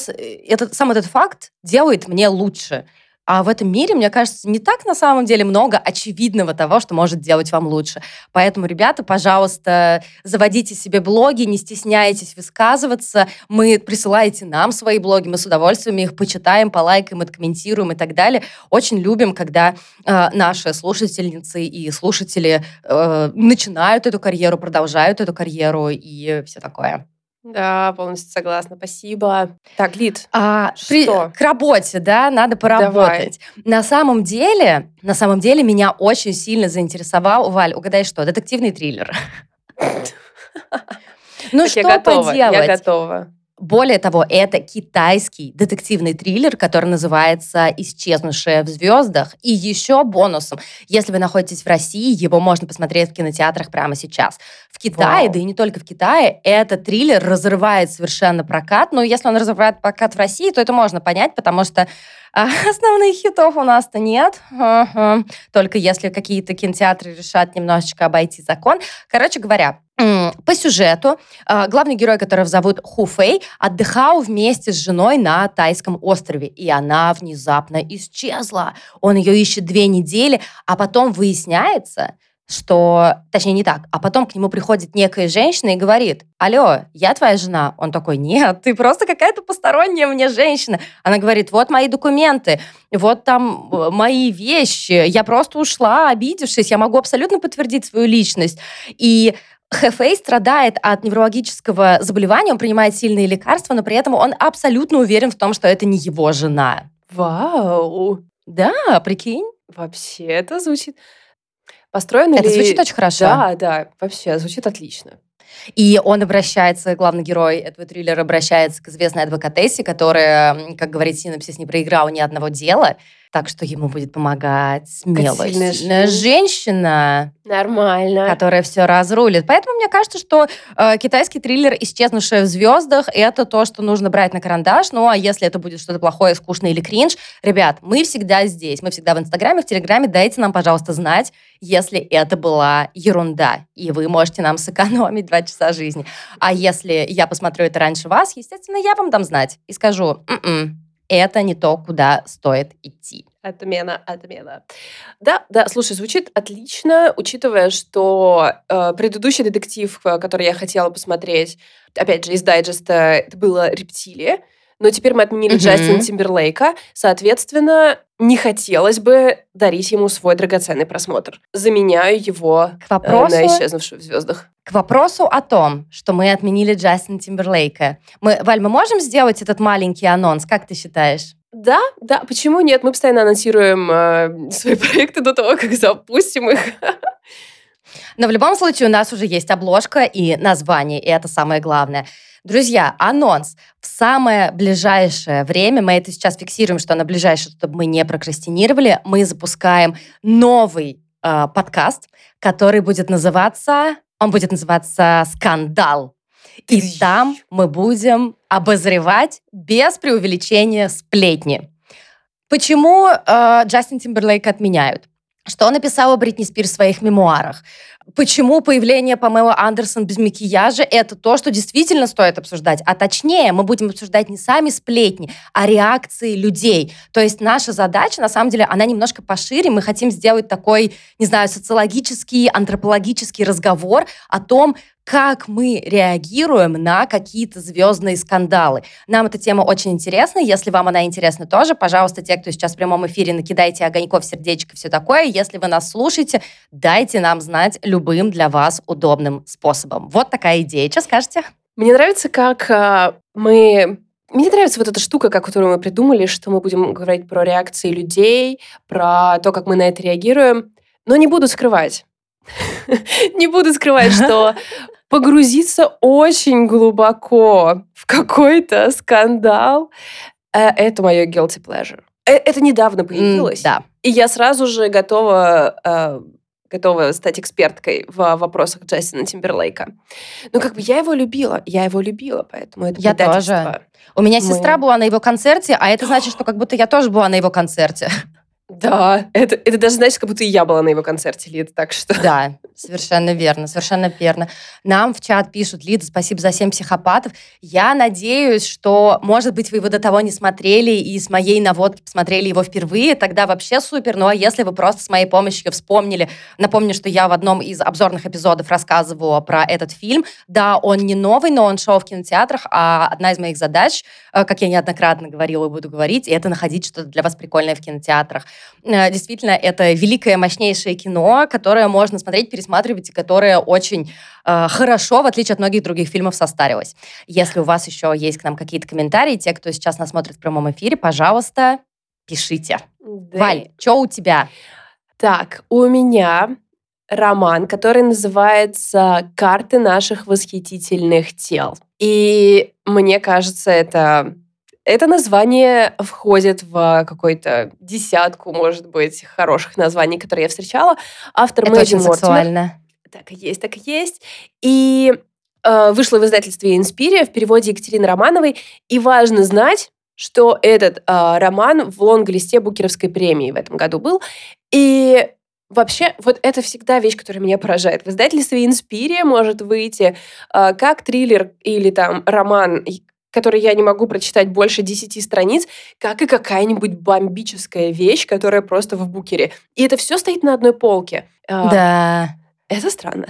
этот, сам этот факт делает мне лучше. А в этом мире, мне кажется, не так на самом деле много очевидного того, что может делать вам лучше. Поэтому, ребята, пожалуйста, заводите себе блоги, не стесняйтесь высказываться. Мы присылаете нам свои блоги, мы с удовольствием их почитаем, полайкаем, откомментируем и так далее. Очень любим, когда э, наши слушательницы и слушатели э, начинают эту карьеру, продолжают эту карьеру и все такое. Да, полностью согласна. Спасибо. Так, Лид, а, при, что? К работе, да, надо поработать. Давай. На самом деле, на самом деле меня очень сильно заинтересовал, Валь, угадай что, детективный триллер. Ну что поделать? Я готова. Более того, это китайский детективный триллер, который называется «Исчезнувшая в звездах». И еще бонусом, если вы находитесь в России, его можно посмотреть в кинотеатрах прямо сейчас. В Китае, Вау. да и не только в Китае, этот триллер разрывает совершенно прокат. Но если он разрывает прокат в России, то это можно понять, потому что а, основных хитов у нас-то нет. Только если какие-то кинотеатры решат немножечко обойти закон. Короче говоря, по сюжету а, главный герой, которого зовут Ху Фэй, отдыхал вместе с женой на тайском острове, и она внезапно исчезла. Он ее ищет две недели, а потом выясняется, что, точнее не так, а потом к нему приходит некая женщина и говорит, алло, я твоя жена? Он такой, нет, ты просто какая-то посторонняя мне женщина. Она говорит, вот мои документы, вот там э, мои вещи, я просто ушла, обидевшись, я могу абсолютно подтвердить свою личность. И Хэфэй страдает от неврологического заболевания, он принимает сильные лекарства, но при этом он абсолютно уверен в том, что это не его жена. Вау! Да, прикинь. Вообще, это звучит... Построено Это ли... звучит очень хорошо. Да, да, вообще, звучит отлично. И он обращается, главный герой этого триллера обращается к известной адвокатессе, которая, как говорит синопсис, не проиграла ни одного дела, так что ему будет помогать сильная сильная женщина, Нормально. которая все разрулит. Поэтому мне кажется, что э, китайский триллер «Исчезнувшая в звездах» — это то, что нужно брать на карандаш. Ну, а если это будет что-то плохое, скучное или кринж, ребят, мы всегда здесь. Мы всегда в Инстаграме, в Телеграме. Дайте нам, пожалуйста, знать, если это была ерунда, и вы можете нам сэкономить два часа жизни. А если я посмотрю это раньше вас, естественно, я вам дам знать и скажу, «М-м, это не то, куда стоит идти. Отмена, отмена. Да, да, слушай, звучит отлично, учитывая, что э, предыдущий детектив, э, который я хотела посмотреть, опять же, из дайджеста, это было «Рептилия», но теперь мы отменили Мгм. Джастина Тимберлейка. Соответственно, не хотелось бы дарить ему свой драгоценный просмотр. Заменяю его К э, вопросу, на исчезнувшую в звездах. к вопросу о том, что мы отменили Джастина Тимберлейка. Мы, Валь, мы можем сделать этот маленький анонс? Как ты считаешь? Да, да, почему нет? Мы постоянно анонсируем э, свои проекты до того, как запустим их. Но в любом случае у нас уже есть обложка и название, и это самое главное. Друзья, анонс. В самое ближайшее время, мы это сейчас фиксируем, что на ближайшее, чтобы мы не прокрастинировали, мы запускаем новый э, подкаст, который будет называться, он будет называться «Скандал». И там мы будем обозревать без преувеличения сплетни. Почему э, Джастин Тимберлейк отменяют? Что написала Бритни Спирс в своих мемуарах? Почему появление Памела Андерсон без макияжа – это то, что действительно стоит обсуждать? А точнее, мы будем обсуждать не сами сплетни, а реакции людей. То есть наша задача, на самом деле, она немножко пошире. Мы хотим сделать такой, не знаю, социологический, антропологический разговор о том, как мы реагируем на какие-то звездные скандалы. Нам эта тема очень интересна. Если вам она интересна тоже, пожалуйста, те, кто сейчас в прямом эфире, накидайте огоньков, сердечко, все такое. Если вы нас слушаете, дайте нам знать любым для вас удобным способом. Вот такая идея. Что скажете? Мне нравится, как а, мы... Мне нравится вот эта штука, которую мы придумали, что мы будем говорить про реакции людей, про то, как мы на это реагируем. Но не буду скрывать. Не буду скрывать, что погрузиться очень глубоко в какой-то скандал э, это мое guilty pleasure. Э, Это недавно появилось. Да. И я сразу же готова, э, готова стать эксперткой в вопросах Джастина Тимберлейка. Ну, как бы я его любила, я его любила, поэтому это Я тоже. У меня Мы- сестра была на его концерте, а это значит, что как будто я тоже была на его концерте. Да, это, это даже значит, как будто и я была на его концерте, Лид, так что... Да, совершенно верно, совершенно верно. Нам в чат пишут, Лида, спасибо за семь психопатов. Я надеюсь, что, может быть, вы его до того не смотрели и с моей наводки посмотрели его впервые, тогда вообще супер. Ну а если вы просто с моей помощью вспомнили, напомню, что я в одном из обзорных эпизодов рассказывала про этот фильм. Да, он не новый, но он шел в кинотеатрах, а одна из моих задач, э, как я неоднократно говорила и буду говорить, это находить что-то для вас прикольное в кинотеатрах. Э, Действительно, это великое, мощнейшее кино, которое можно смотреть, пересматривать, и которое очень э, хорошо, в отличие от многих других фильмов, состарилось. Если у вас еще есть к нам какие-то комментарии, те, кто сейчас нас смотрит в прямом эфире, пожалуйста, пишите. Да. Валь, что у тебя? Так, у меня роман, который называется «Карты наших восхитительных тел». И мне кажется, это, это название входит в какую-то десятку, может быть, хороших названий, которые я встречала. Автор Это Мэдди очень Мортимер. сексуально. Так и есть, так и есть. И э, вышло в издательстве «Инспирия» в переводе Екатерины Романовой. И важно знать, что этот э, роман в лонг-листе Букеровской премии в этом году был. И Вообще, вот это всегда вещь, которая меня поражает. В издательстве «Инспирия» может выйти э, как триллер или там роман, который я не могу прочитать больше 10 страниц, как и какая-нибудь бомбическая вещь, которая просто в букере. И это все стоит на одной полке. Э, да. Это странно.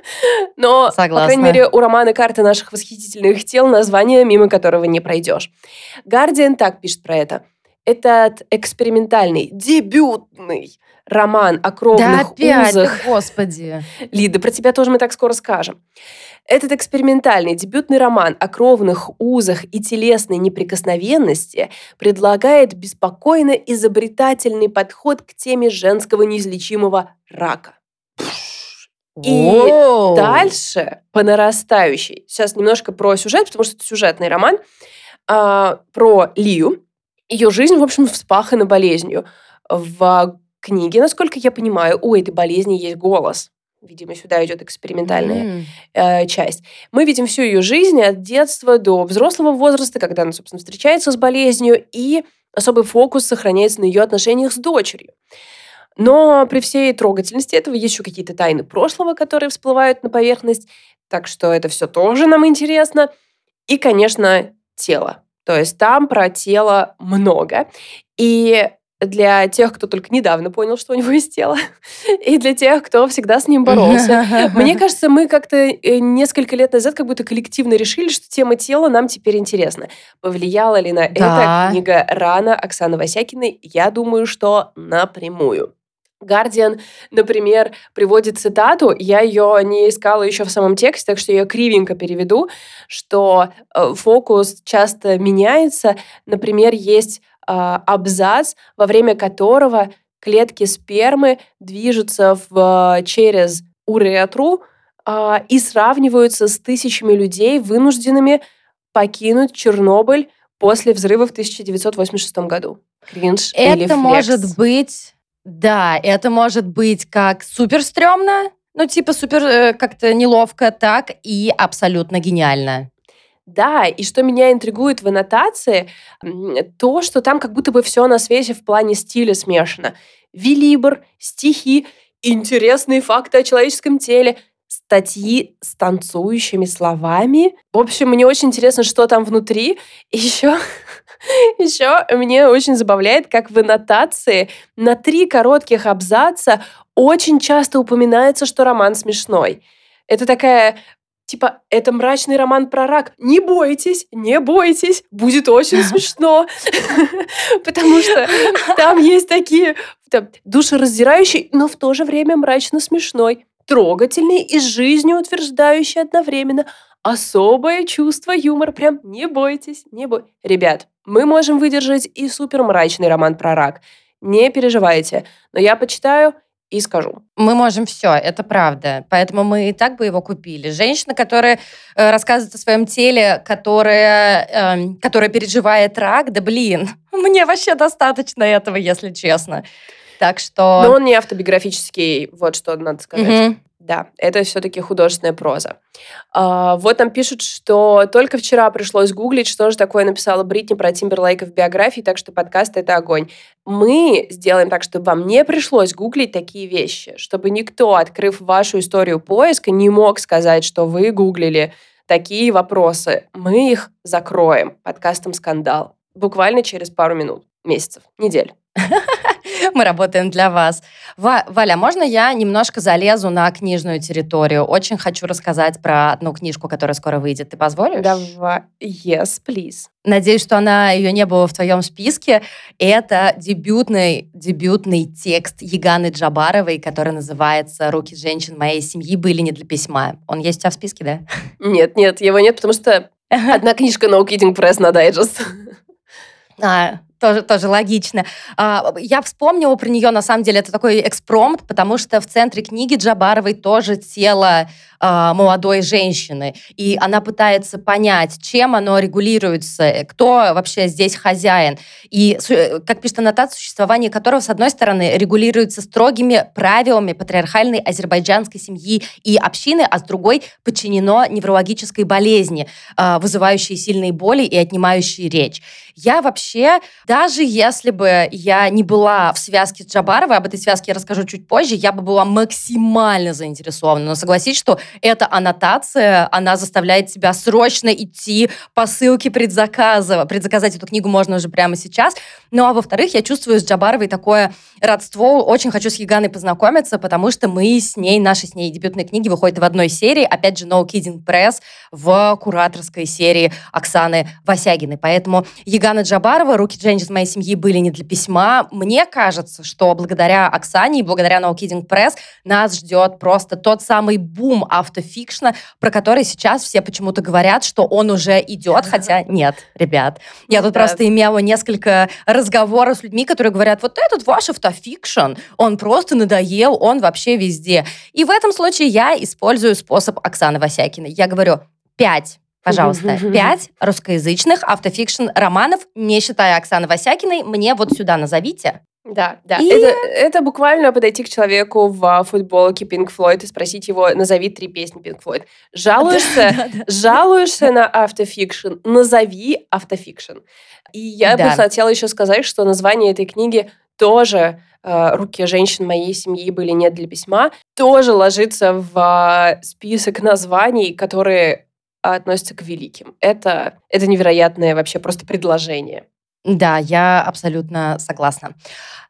Но, Согласна. по крайней мере, у романа «Карты наших восхитительных тел» название, мимо которого не пройдешь. Гардиан так пишет про это. Этот экспериментальный, дебютный роман о кровных да опять, узах. господи. Лида, про тебя тоже мы так скоро скажем. Этот экспериментальный дебютный роман о кровных узах и телесной неприкосновенности предлагает беспокойно изобретательный подход к теме женского неизлечимого рака. И дальше по нарастающей. Сейчас немножко про сюжет, потому что это сюжетный роман а, про Лию. Ее жизнь, в общем, вспахана болезнью. В книге, насколько я понимаю, у этой болезни есть голос. Видимо, сюда идет экспериментальная mm. э, часть. Мы видим всю ее жизнь от детства до взрослого возраста, когда она, собственно, встречается с болезнью, и особый фокус сохраняется на ее отношениях с дочерью. Но при всей трогательности этого есть еще какие-то тайны прошлого, которые всплывают на поверхность, так что это все тоже нам интересно. И, конечно, тело. То есть там про тело много. И для тех, кто только недавно понял, что у него есть тело, и для тех, кто всегда с ним боролся. Мне кажется, мы как-то э, несколько лет назад как будто коллективно решили, что тема тела нам теперь интересна. Повлияла ли на да. это книга «Рана» Оксаны Васякиной? Я думаю, что напрямую. Гардиан, например, приводит цитату, я ее не искала еще в самом тексте, так что я кривенько переведу, что э, фокус часто меняется. Например, есть а, абзац, во время которого клетки спермы движутся в, через уретру а, и сравниваются с тысячами людей, вынужденными покинуть Чернобыль после взрыва в 1986 году. Кринж это или флекс? может быть, да, это может быть как супер стрёмно, ну типа супер э, как-то неловко, так и абсолютно гениально. Да, и что меня интригует в аннотации, то, что там как будто бы все на свете в плане стиля смешано. Вилибр, стихи, интересные факты о человеческом теле, статьи с танцующими словами. В общем, мне очень интересно, что там внутри. Еще, еще мне очень забавляет, как в аннотации на три коротких абзаца очень часто упоминается, что роман смешной. Это такая Типа, это мрачный роман про рак. Не бойтесь, не бойтесь, будет очень смешно. Потому что там есть такие душераздирающие, но в то же время мрачно смешной, трогательный и жизнеутверждающий одновременно. Особое чувство юмора. Прям не бойтесь, не бойтесь. Ребят, мы можем выдержать и супер мрачный роман про рак. Не переживайте. Но я почитаю и скажу. Мы можем все, это правда. Поэтому мы и так бы его купили. Женщина, которая э, рассказывает о своем теле, которая, э, которая переживает рак, да блин, мне вообще достаточно этого, если честно. Так что... Но он не автобиографический, вот что надо сказать. Угу. Да, это все-таки художественная проза. А, вот нам пишут, что только вчера пришлось гуглить, что же такое написала Бритни про Тимберлейка в биографии, так что подкаст — это огонь. Мы сделаем так, чтобы вам не пришлось гуглить такие вещи, чтобы никто, открыв вашу историю поиска, не мог сказать, что вы гуглили такие вопросы. Мы их закроем подкастом «Скандал» буквально через пару минут, месяцев, недель. Мы работаем для вас. Валя, можно я немножко залезу на книжную территорию? Очень хочу рассказать про одну книжку, которая скоро выйдет. Ты позволишь? Давай. Yes, please. Надеюсь, что она ее не было в твоем списке. Это дебютный, дебютный текст Яганы Джабаровой, который называется «Руки женщин моей семьи были не для письма». Он есть у тебя в списке, да? Нет, нет, его нет, потому что одна книжка No Kidding Press на дайджест. А, тоже, тоже логично. А, я вспомнила про нее, на самом деле, это такой экспромт, потому что в центре книги Джабаровой тоже тело а, молодой женщины. И она пытается понять, чем оно регулируется, кто вообще здесь хозяин. И, как пишет аннотация, существование которого, с одной стороны, регулируется строгими правилами патриархальной азербайджанской семьи и общины, а с другой подчинено неврологической болезни, а, вызывающей сильные боли и отнимающей речь. Я вообще даже если бы я не была в связке с Джабаровой, об этой связке я расскажу чуть позже, я бы была максимально заинтересована. Но согласись, что эта аннотация, она заставляет тебя срочно идти по ссылке предзаказа. Предзаказать эту книгу можно уже прямо сейчас. Ну а во-вторых, я чувствую с Джабаровой такое родство. Очень хочу с Еганой познакомиться, потому что мы с ней, наши с ней дебютные книги выходят в одной серии. Опять же, No Kidding Press в кураторской серии Оксаны Васягиной. Поэтому Егана Джабарова, руки Дженни из моей семьи были не для письма. Мне кажется, что благодаря Оксане и благодаря No Kidding Press нас ждет просто тот самый бум автофикшна, про который сейчас все почему-то говорят, что он уже идет, хотя нет, ребят. Я тут просто имела несколько разговоров с людьми, которые говорят, вот этот ваш автофикшн, он просто надоел, он вообще везде. И в этом случае я использую способ Оксаны Васякиной. Я говорю, пять Пожалуйста, пять русскоязычных автофикшн романов, не считая Оксаны Васякиной, мне вот сюда назовите. Да, да. И... Это, это буквально подойти к человеку в футболке Pink Floyd и спросить его, назови три песни Pink Floyd. Жалуешься, жалуешься на автофикшн, назови автофикшн. И я бы хотела еще сказать, что название этой книги тоже э, руки женщин моей семьи были не для письма, тоже ложится в список названий, которые относятся к великим. Это, это невероятное вообще просто предложение. Да, я абсолютно согласна.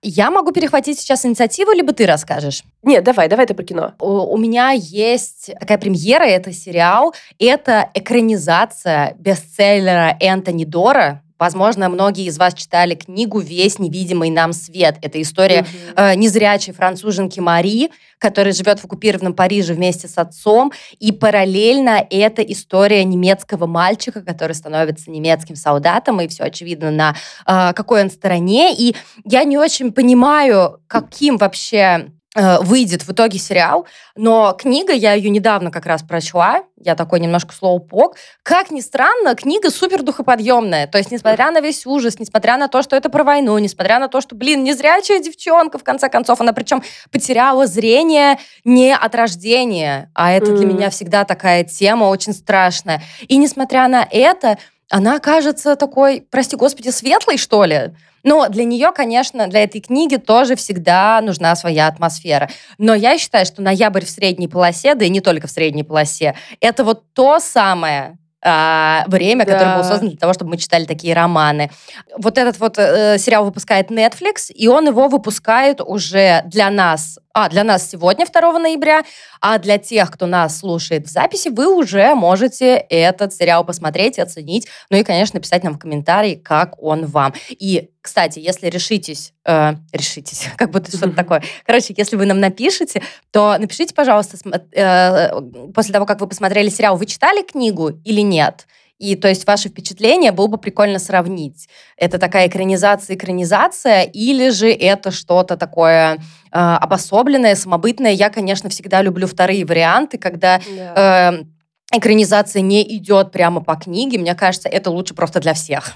Я могу перехватить сейчас инициативу, либо ты расскажешь? Нет, давай, давай ты про кино. У, у меня есть такая премьера, это сериал, это экранизация бестселлера Энтони Дора Возможно, многие из вас читали книгу «Весь невидимый нам свет». Это история mm-hmm. э, незрячей француженки Мари, которая живет в оккупированном Париже вместе с отцом. И параллельно это история немецкого мальчика, который становится немецким солдатом, и все очевидно на э, какой он стороне. И я не очень понимаю, каким вообще выйдет в итоге сериал, но книга, я ее недавно как раз прочла, я такой немножко слоупок. Как ни странно, книга супер духоподъемная. То есть, несмотря на весь ужас, несмотря на то, что это про войну, несмотря на то, что, блин, незрячая девчонка, в конце концов, она причем потеряла зрение не от рождения, а это mm. для меня всегда такая тема очень страшная. И несмотря на это, она кажется такой, прости господи, светлой, что ли. Но для нее, конечно, для этой книги тоже всегда нужна своя атмосфера. Но я считаю, что ноябрь в средней полосе, да и не только в средней полосе, это вот то самое, а, время, да. которое было создано для того, чтобы мы читали такие романы. Вот этот вот э, сериал выпускает Netflix, и он его выпускает уже для нас а, для нас сегодня, 2 ноября, а для тех, кто нас слушает в записи, вы уже можете этот сериал посмотреть, оценить, ну и, конечно, написать нам в комментарии, как он вам. И, кстати, если решитесь, э, решитесь, как будто что-то такое, короче, если вы нам напишите, то напишите, пожалуйста, э, после того, как вы посмотрели сериал, вы читали книгу или нет? И то есть ваши впечатления было бы прикольно сравнить. Это такая экранизация, экранизация, или же это что-то такое э, обособленное, самобытное. Я, конечно, всегда люблю вторые варианты, когда да. э, экранизация не идет прямо по книге. Мне кажется, это лучше просто для всех.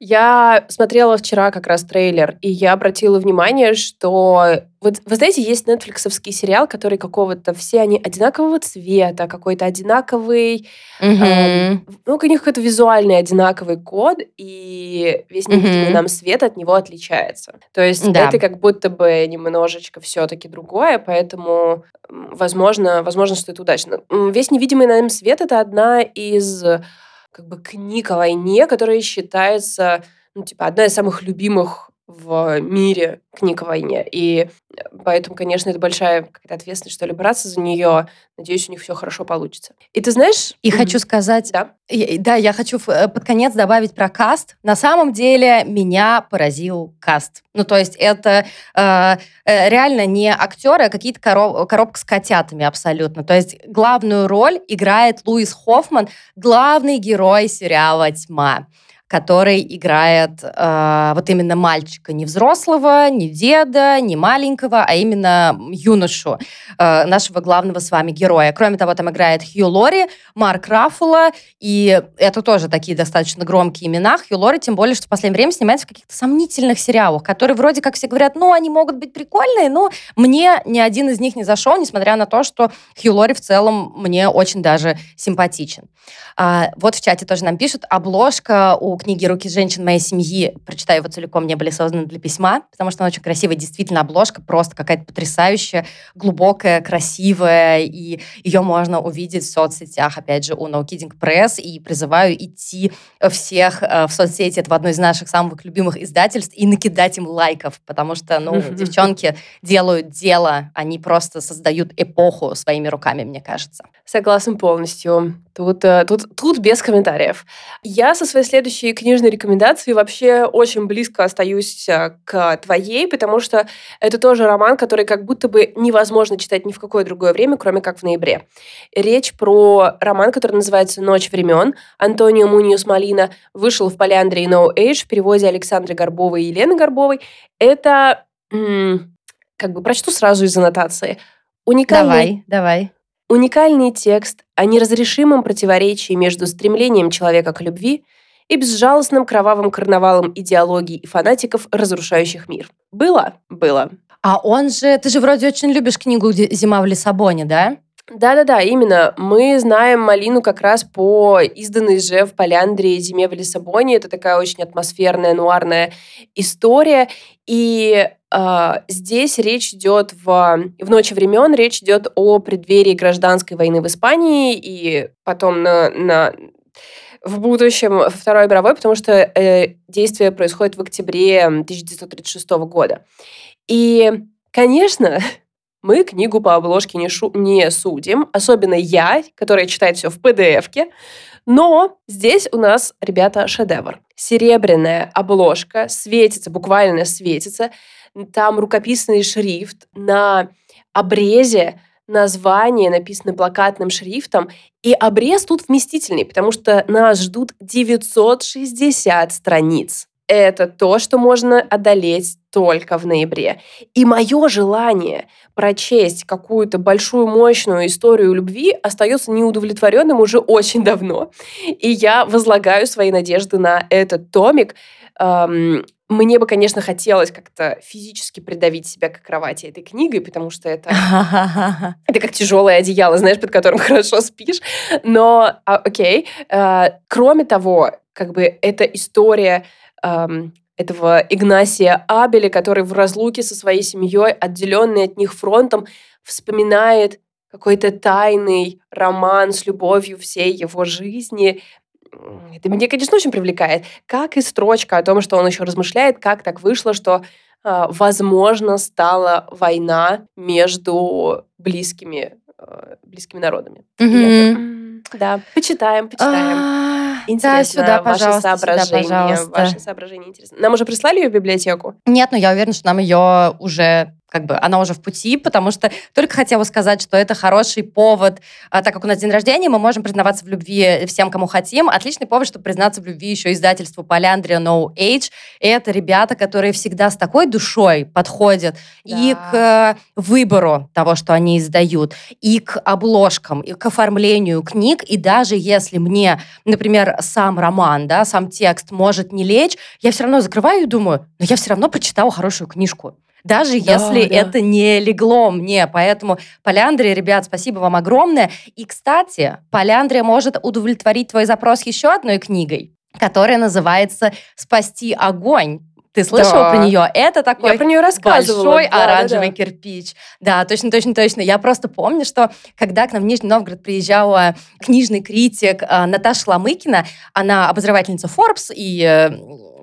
Я смотрела вчера как раз трейлер, и я обратила внимание, что... Вот, вы знаете, есть нетфликсовский сериал, который какого-то... Все они одинакового цвета, какой-то одинаковый... Mm-hmm. Э, ну, у них какой-то визуальный одинаковый код, и весь невидимый mm-hmm. нам свет от него отличается. То есть да. это как будто бы немножечко все-таки другое, поэтому, возможно, возможно, что это удачно. Весь невидимый нам свет — это одна из как бы книг о войне, которая считается, ну, типа, одна из самых любимых в мире книг о войне. И э, поэтому, конечно, это большая какая-то ответственность, что ли, браться за нее. Надеюсь, у них все хорошо получится. И ты знаешь... И хочу сказать... Да? Да, я хочу э, под конец добавить про каст. На самом деле меня поразил каст. Ну, то есть это э, э реально не актеры, а какие-то короб, коробка с котятами абсолютно. То есть главную роль играет Луис Хоффман, главный герой сериала «Тьма» который играет э, вот именно мальчика, не взрослого, не деда, не маленького, а именно юношу, э, нашего главного с вами героя. Кроме того, там играет Хью Лори, Марк Раффало, и это тоже такие достаточно громкие имена. Хью Лори, тем более, что в последнее время снимается в каких-то сомнительных сериалах, которые вроде как все говорят, ну, они могут быть прикольные, но мне ни один из них не зашел, несмотря на то, что Хью Лори в целом мне очень даже симпатичен. А, вот в чате тоже нам пишут, обложка у книги «Руки женщин моей семьи», прочитаю его целиком, не были созданы для письма, потому что она очень красивая, действительно, обложка просто какая-то потрясающая, глубокая, красивая, и ее можно увидеть в соцсетях, опять же, у No Kidding Press, и призываю идти всех э, в соцсети, это в одно из наших самых любимых издательств, и накидать им лайков, потому что, ну, девчонки делают дело, они просто создают эпоху своими руками, мне кажется. Согласна полностью. Тут, э, тут, тут без комментариев. Я со своей следующей книжной рекомендацией вообще очень близко остаюсь э, к твоей, потому что это тоже роман, который как будто бы невозможно читать ни в какое другое время, кроме как в ноябре. Речь про роман, который называется «Ночь времен». Антонио Муниус Малина вышел в Полиандре и No Age в переводе Александры Горбовой и Елены Горбовой. Это, как бы, прочту сразу из аннотации. Уникальный... Давай, давай Уникальный текст о неразрешимом противоречии между стремлением человека к любви и безжалостным кровавым карнавалом идеологий и фанатиков, разрушающих мир. Было? Было. А он же... Ты же вроде очень любишь книгу «Зима в Лиссабоне», да? Да-да-да, именно. Мы знаем Малину как раз по изданной же в Поляндрии «Зиме в Лиссабоне». Это такая очень атмосферная, нуарная история. И э, здесь речь идет в, в «Ночи времен», речь идет о преддверии гражданской войны в Испании и потом на, на в будущем Второй мировой, потому что э, действие происходит в октябре 1936 года. И, конечно, мы книгу по обложке не, шу не судим, особенно я, которая читает все в PDF-ке. Но здесь у нас, ребята, шедевр. Серебряная обложка, светится, буквально светится. Там рукописный шрифт на обрезе название написано плакатным шрифтом, и обрез тут вместительный, потому что нас ждут 960 страниц это то, что можно одолеть только в ноябре. И мое желание прочесть какую-то большую, мощную историю любви остается неудовлетворенным уже очень давно. И я возлагаю свои надежды на этот томик. Мне бы, конечно, хотелось как-то физически придавить себя к кровати этой книгой, потому что это, это как тяжелое одеяло, знаешь, под которым хорошо спишь. Но, а, окей. А, кроме того, как бы эта история эм, этого Игнасия Абеля, который в разлуке со своей семьей, отделенный от них фронтом, вспоминает какой-то тайный роман с любовью всей его жизни. Это меня, конечно, очень привлекает. Как и строчка о том, что он еще размышляет, как так вышло, что, э, возможно, стала война между близкими, э, близкими народами. Mm-hmm. Да, почитаем, почитаем. Интересно, да, сюда, ваши пожалуйста, соображения, сюда, пожалуйста. Ваши соображения интересны. Нам уже прислали ее в библиотеку? Нет, но я уверена, что нам ее уже как бы она уже в пути, потому что только хотела сказать, что это хороший повод, а, так как у нас день рождения, мы можем признаваться в любви всем, кому хотим. Отличный повод, чтобы признаться в любви еще издательству Поляндрия No Age. И это ребята, которые всегда с такой душой подходят да. и к э, выбору того, что они издают, и к обложкам, и к оформлению книг. И даже если мне, например, сам роман, да, сам текст может не лечь, я все равно закрываю и думаю, но я все равно прочитала хорошую книжку даже да, если да. это не легло мне. Поэтому Поляндрия, ребят, спасибо вам огромное. И, кстати, Поляндрия может удовлетворить твой запрос еще одной книгой, которая называется «Спасти огонь». Ты слышала да. про нее? Это такой Я про нее большой да, оранжевый да, да. кирпич. Да, точно, точно, точно. Я просто помню, что когда к нам в Нижний Новгород приезжала книжный критик э, Наташа Ламыкина, она обозревательница Forbes и э,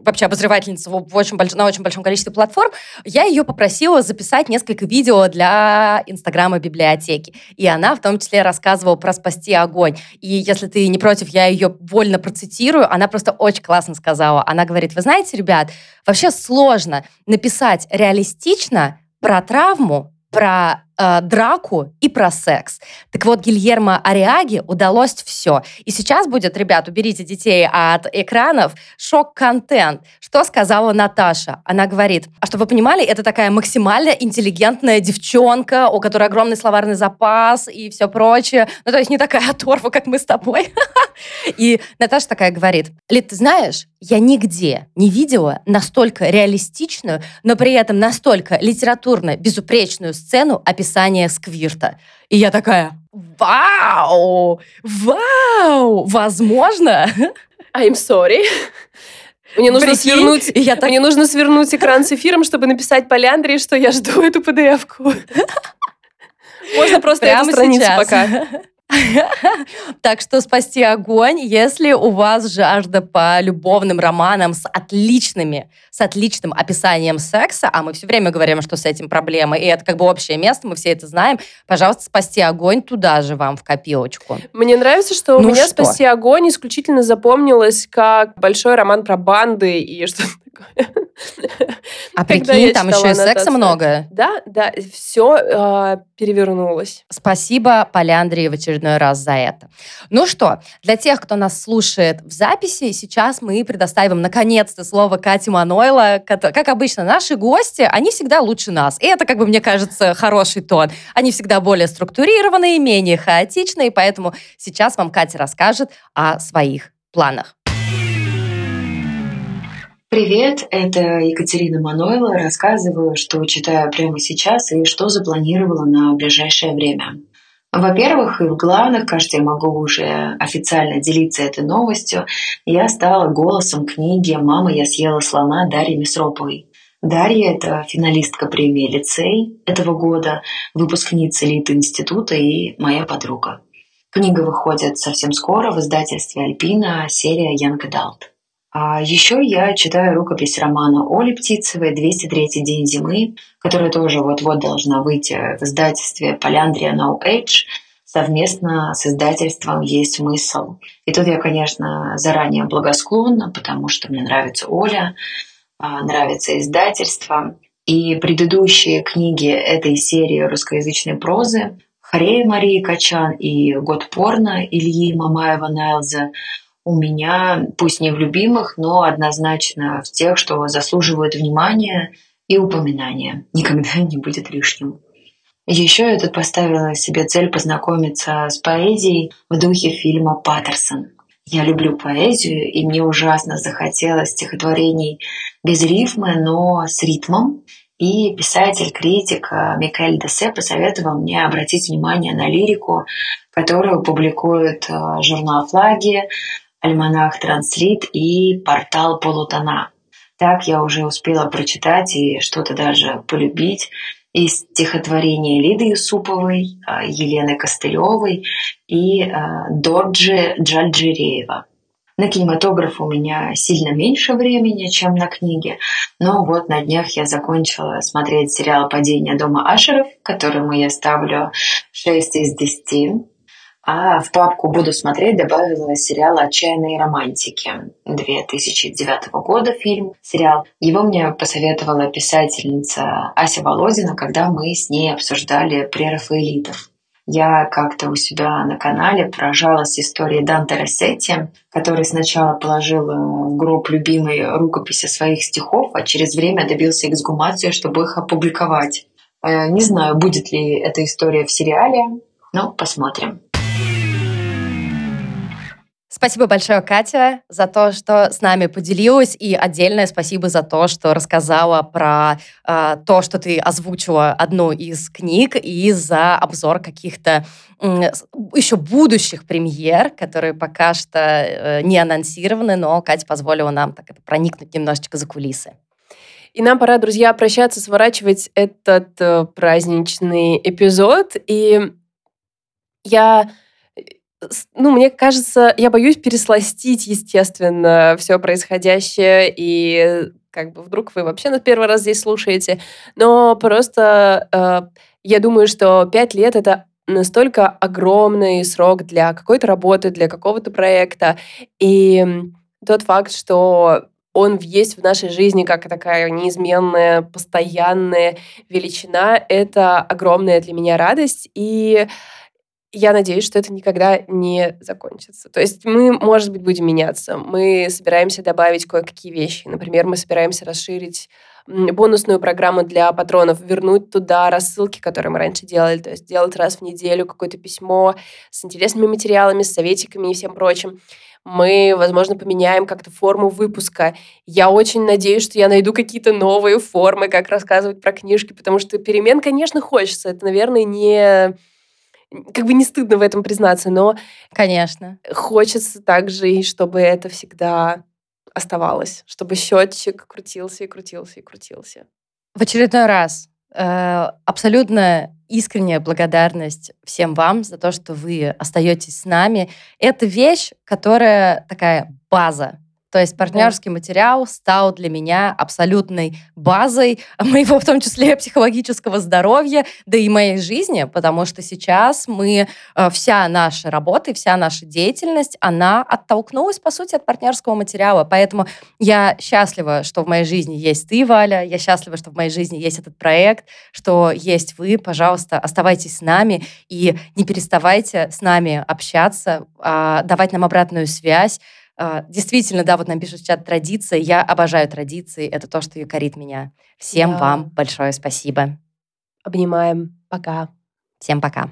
вообще обозревательница в очень больш... на очень большом количестве платформ, я ее попросила записать несколько видео для Инстаграма библиотеки. И она в том числе рассказывала про «Спасти огонь». И если ты не против, я ее вольно процитирую. Она просто очень классно сказала. Она говорит, вы знаете, ребят, вообще сложно написать реалистично про травму, про э, драку и про секс. Так вот, Гильермо Ариаги удалось все. И сейчас будет, ребят, уберите детей от экранов, шок-контент. Что сказала Наташа? Она говорит, а чтобы вы понимали, это такая максимально интеллигентная девчонка, у которой огромный словарный запас и все прочее. Ну, то есть не такая оторва, как мы с тобой. И Наташа такая говорит, Лид, ты знаешь, я нигде не видела настолько реалистичную, но при этом настолько литературно безупречную сцену описания сквирта. И я такая, вау, вау, возможно, I'm sorry. Мне нужно Прикинь, свернуть, я так... мне нужно свернуть экран с эфиром, чтобы написать Поляндрии, что я жду эту PDF-ку. Можно просто Прямо эту страницу сейчас. пока. Так что спасти огонь, если у вас жажда по любовным романам с отличными, с отличным описанием секса, а мы все время говорим, что с этим проблемы, и это как бы общее место, мы все это знаем, пожалуйста, спасти огонь туда же вам в копилочку. Мне нравится, что ну у меня что? спасти огонь исключительно запомнилось как большой роман про банды и что такое. А прикинь, там еще и секса много. Да, да, все э, а, перевернулось. Спасибо, Поляндрии, в очередной раз за это. Ну что, для тех, кто нас слушает в записи, сейчас мы предоставим наконец-то слово Кате Манойла. Как обычно, наши гости, они всегда лучше нас. И это, как бы, мне кажется, хороший тон. Они всегда более структурированные, менее хаотичные, поэтому сейчас вам Катя расскажет о своих планах. Привет, это Екатерина Манойла. Рассказываю, что читаю прямо сейчас и что запланировала на ближайшее время. Во-первых, и в главных, кажется, я могу уже официально делиться этой новостью, я стала голосом книги «Мама, я съела слона» Дарьи Месроповой. Дарья – это финалистка премии «Лицей» этого года, выпускница элиты института и моя подруга. Книга выходит совсем скоро в издательстве «Альпина», серия «Янг Adult». А еще я читаю рукопись романа Оли Птицевой «203 день зимы», которая тоже вот-вот должна выйти в издательстве «Поляндрия No Age», совместно с издательством «Есть смысл». И тут я, конечно, заранее благосклонна, потому что мне нравится Оля, а, нравится издательство. И предыдущие книги этой серии русскоязычной прозы Харея Марии Качан и «Год порно» Ильи Мамаева-Найлза – у меня, пусть не в любимых, но однозначно в тех, что заслуживают внимания и упоминания. Никогда не будет лишним. Еще я тут поставила себе цель познакомиться с поэзией в духе фильма «Паттерсон». Я люблю поэзию, и мне ужасно захотелось стихотворений без рифмы, но с ритмом. И писатель-критик Микель Десе посоветовал мне обратить внимание на лирику, которую публикует э, журнал «Флаги», альманах «Транслит» и портал «Полутона». Так я уже успела прочитать и что-то даже полюбить из стихотворения Лиды Юсуповой, а, Елены Костылевой и а, Дорджи Джальджиреева. На кинематограф у меня сильно меньше времени, чем на книги, но вот на днях я закончила смотреть сериал «Падение дома Ашеров», которому я ставлю 6 из 10. А в папку «Буду смотреть» добавила сериал «Отчаянные романтики» 2009 года фильм, сериал. Его мне посоветовала писательница Ася Володина, когда мы с ней обсуждали прерафаэлитов. Я как-то у себя на канале поражалась историей Данте Рассетти, который сначала положил в гроб любимой рукописи своих стихов, а через время добился эксгумации, чтобы их опубликовать. Э, не знаю, будет ли эта история в сериале, но посмотрим. Спасибо большое, Катя, за то, что с нами поделилась, и отдельное спасибо за то, что рассказала про э, то, что ты озвучила одну из книг, и за обзор каких-то э, еще будущих премьер, которые пока что э, не анонсированы, но Катя позволила нам так это проникнуть немножечко за кулисы. И нам пора, друзья, прощаться, сворачивать этот э, праздничный эпизод. И я ну, мне кажется, я боюсь пересластить, естественно, все происходящее, и как бы вдруг вы вообще на первый раз здесь слушаете. Но просто э, я думаю, что пять лет — это настолько огромный срок для какой-то работы, для какого-то проекта. И тот факт, что он есть в нашей жизни как такая неизменная, постоянная величина, это огромная для меня радость. И я надеюсь, что это никогда не закончится. То есть мы, может быть, будем меняться. Мы собираемся добавить кое-какие вещи. Например, мы собираемся расширить бонусную программу для патронов, вернуть туда рассылки, которые мы раньше делали, то есть делать раз в неделю какое-то письмо с интересными материалами, с советиками и всем прочим. Мы, возможно, поменяем как-то форму выпуска. Я очень надеюсь, что я найду какие-то новые формы, как рассказывать про книжки, потому что перемен, конечно, хочется. Это, наверное, не как бы не стыдно в этом признаться, но... Конечно. Хочется также, и чтобы это всегда оставалось, чтобы счетчик крутился и крутился и крутился. В очередной раз э, абсолютно искренняя благодарность всем вам за то, что вы остаетесь с нами. Это вещь, которая такая база то есть партнерский материал стал для меня абсолютной базой моего, в том числе, психологического здоровья, да и моей жизни, потому что сейчас мы, э, вся наша работа и вся наша деятельность, она оттолкнулась, по сути, от партнерского материала. Поэтому я счастлива, что в моей жизни есть ты, Валя, я счастлива, что в моей жизни есть этот проект, что есть вы. Пожалуйста, оставайтесь с нами и не переставайте с нами общаться, а, давать нам обратную связь, действительно, да, вот нам пишут в чат традиции. Я обожаю традиции. Это то, что якорит меня. Всем да. вам большое спасибо. Обнимаем. Пока. Всем пока.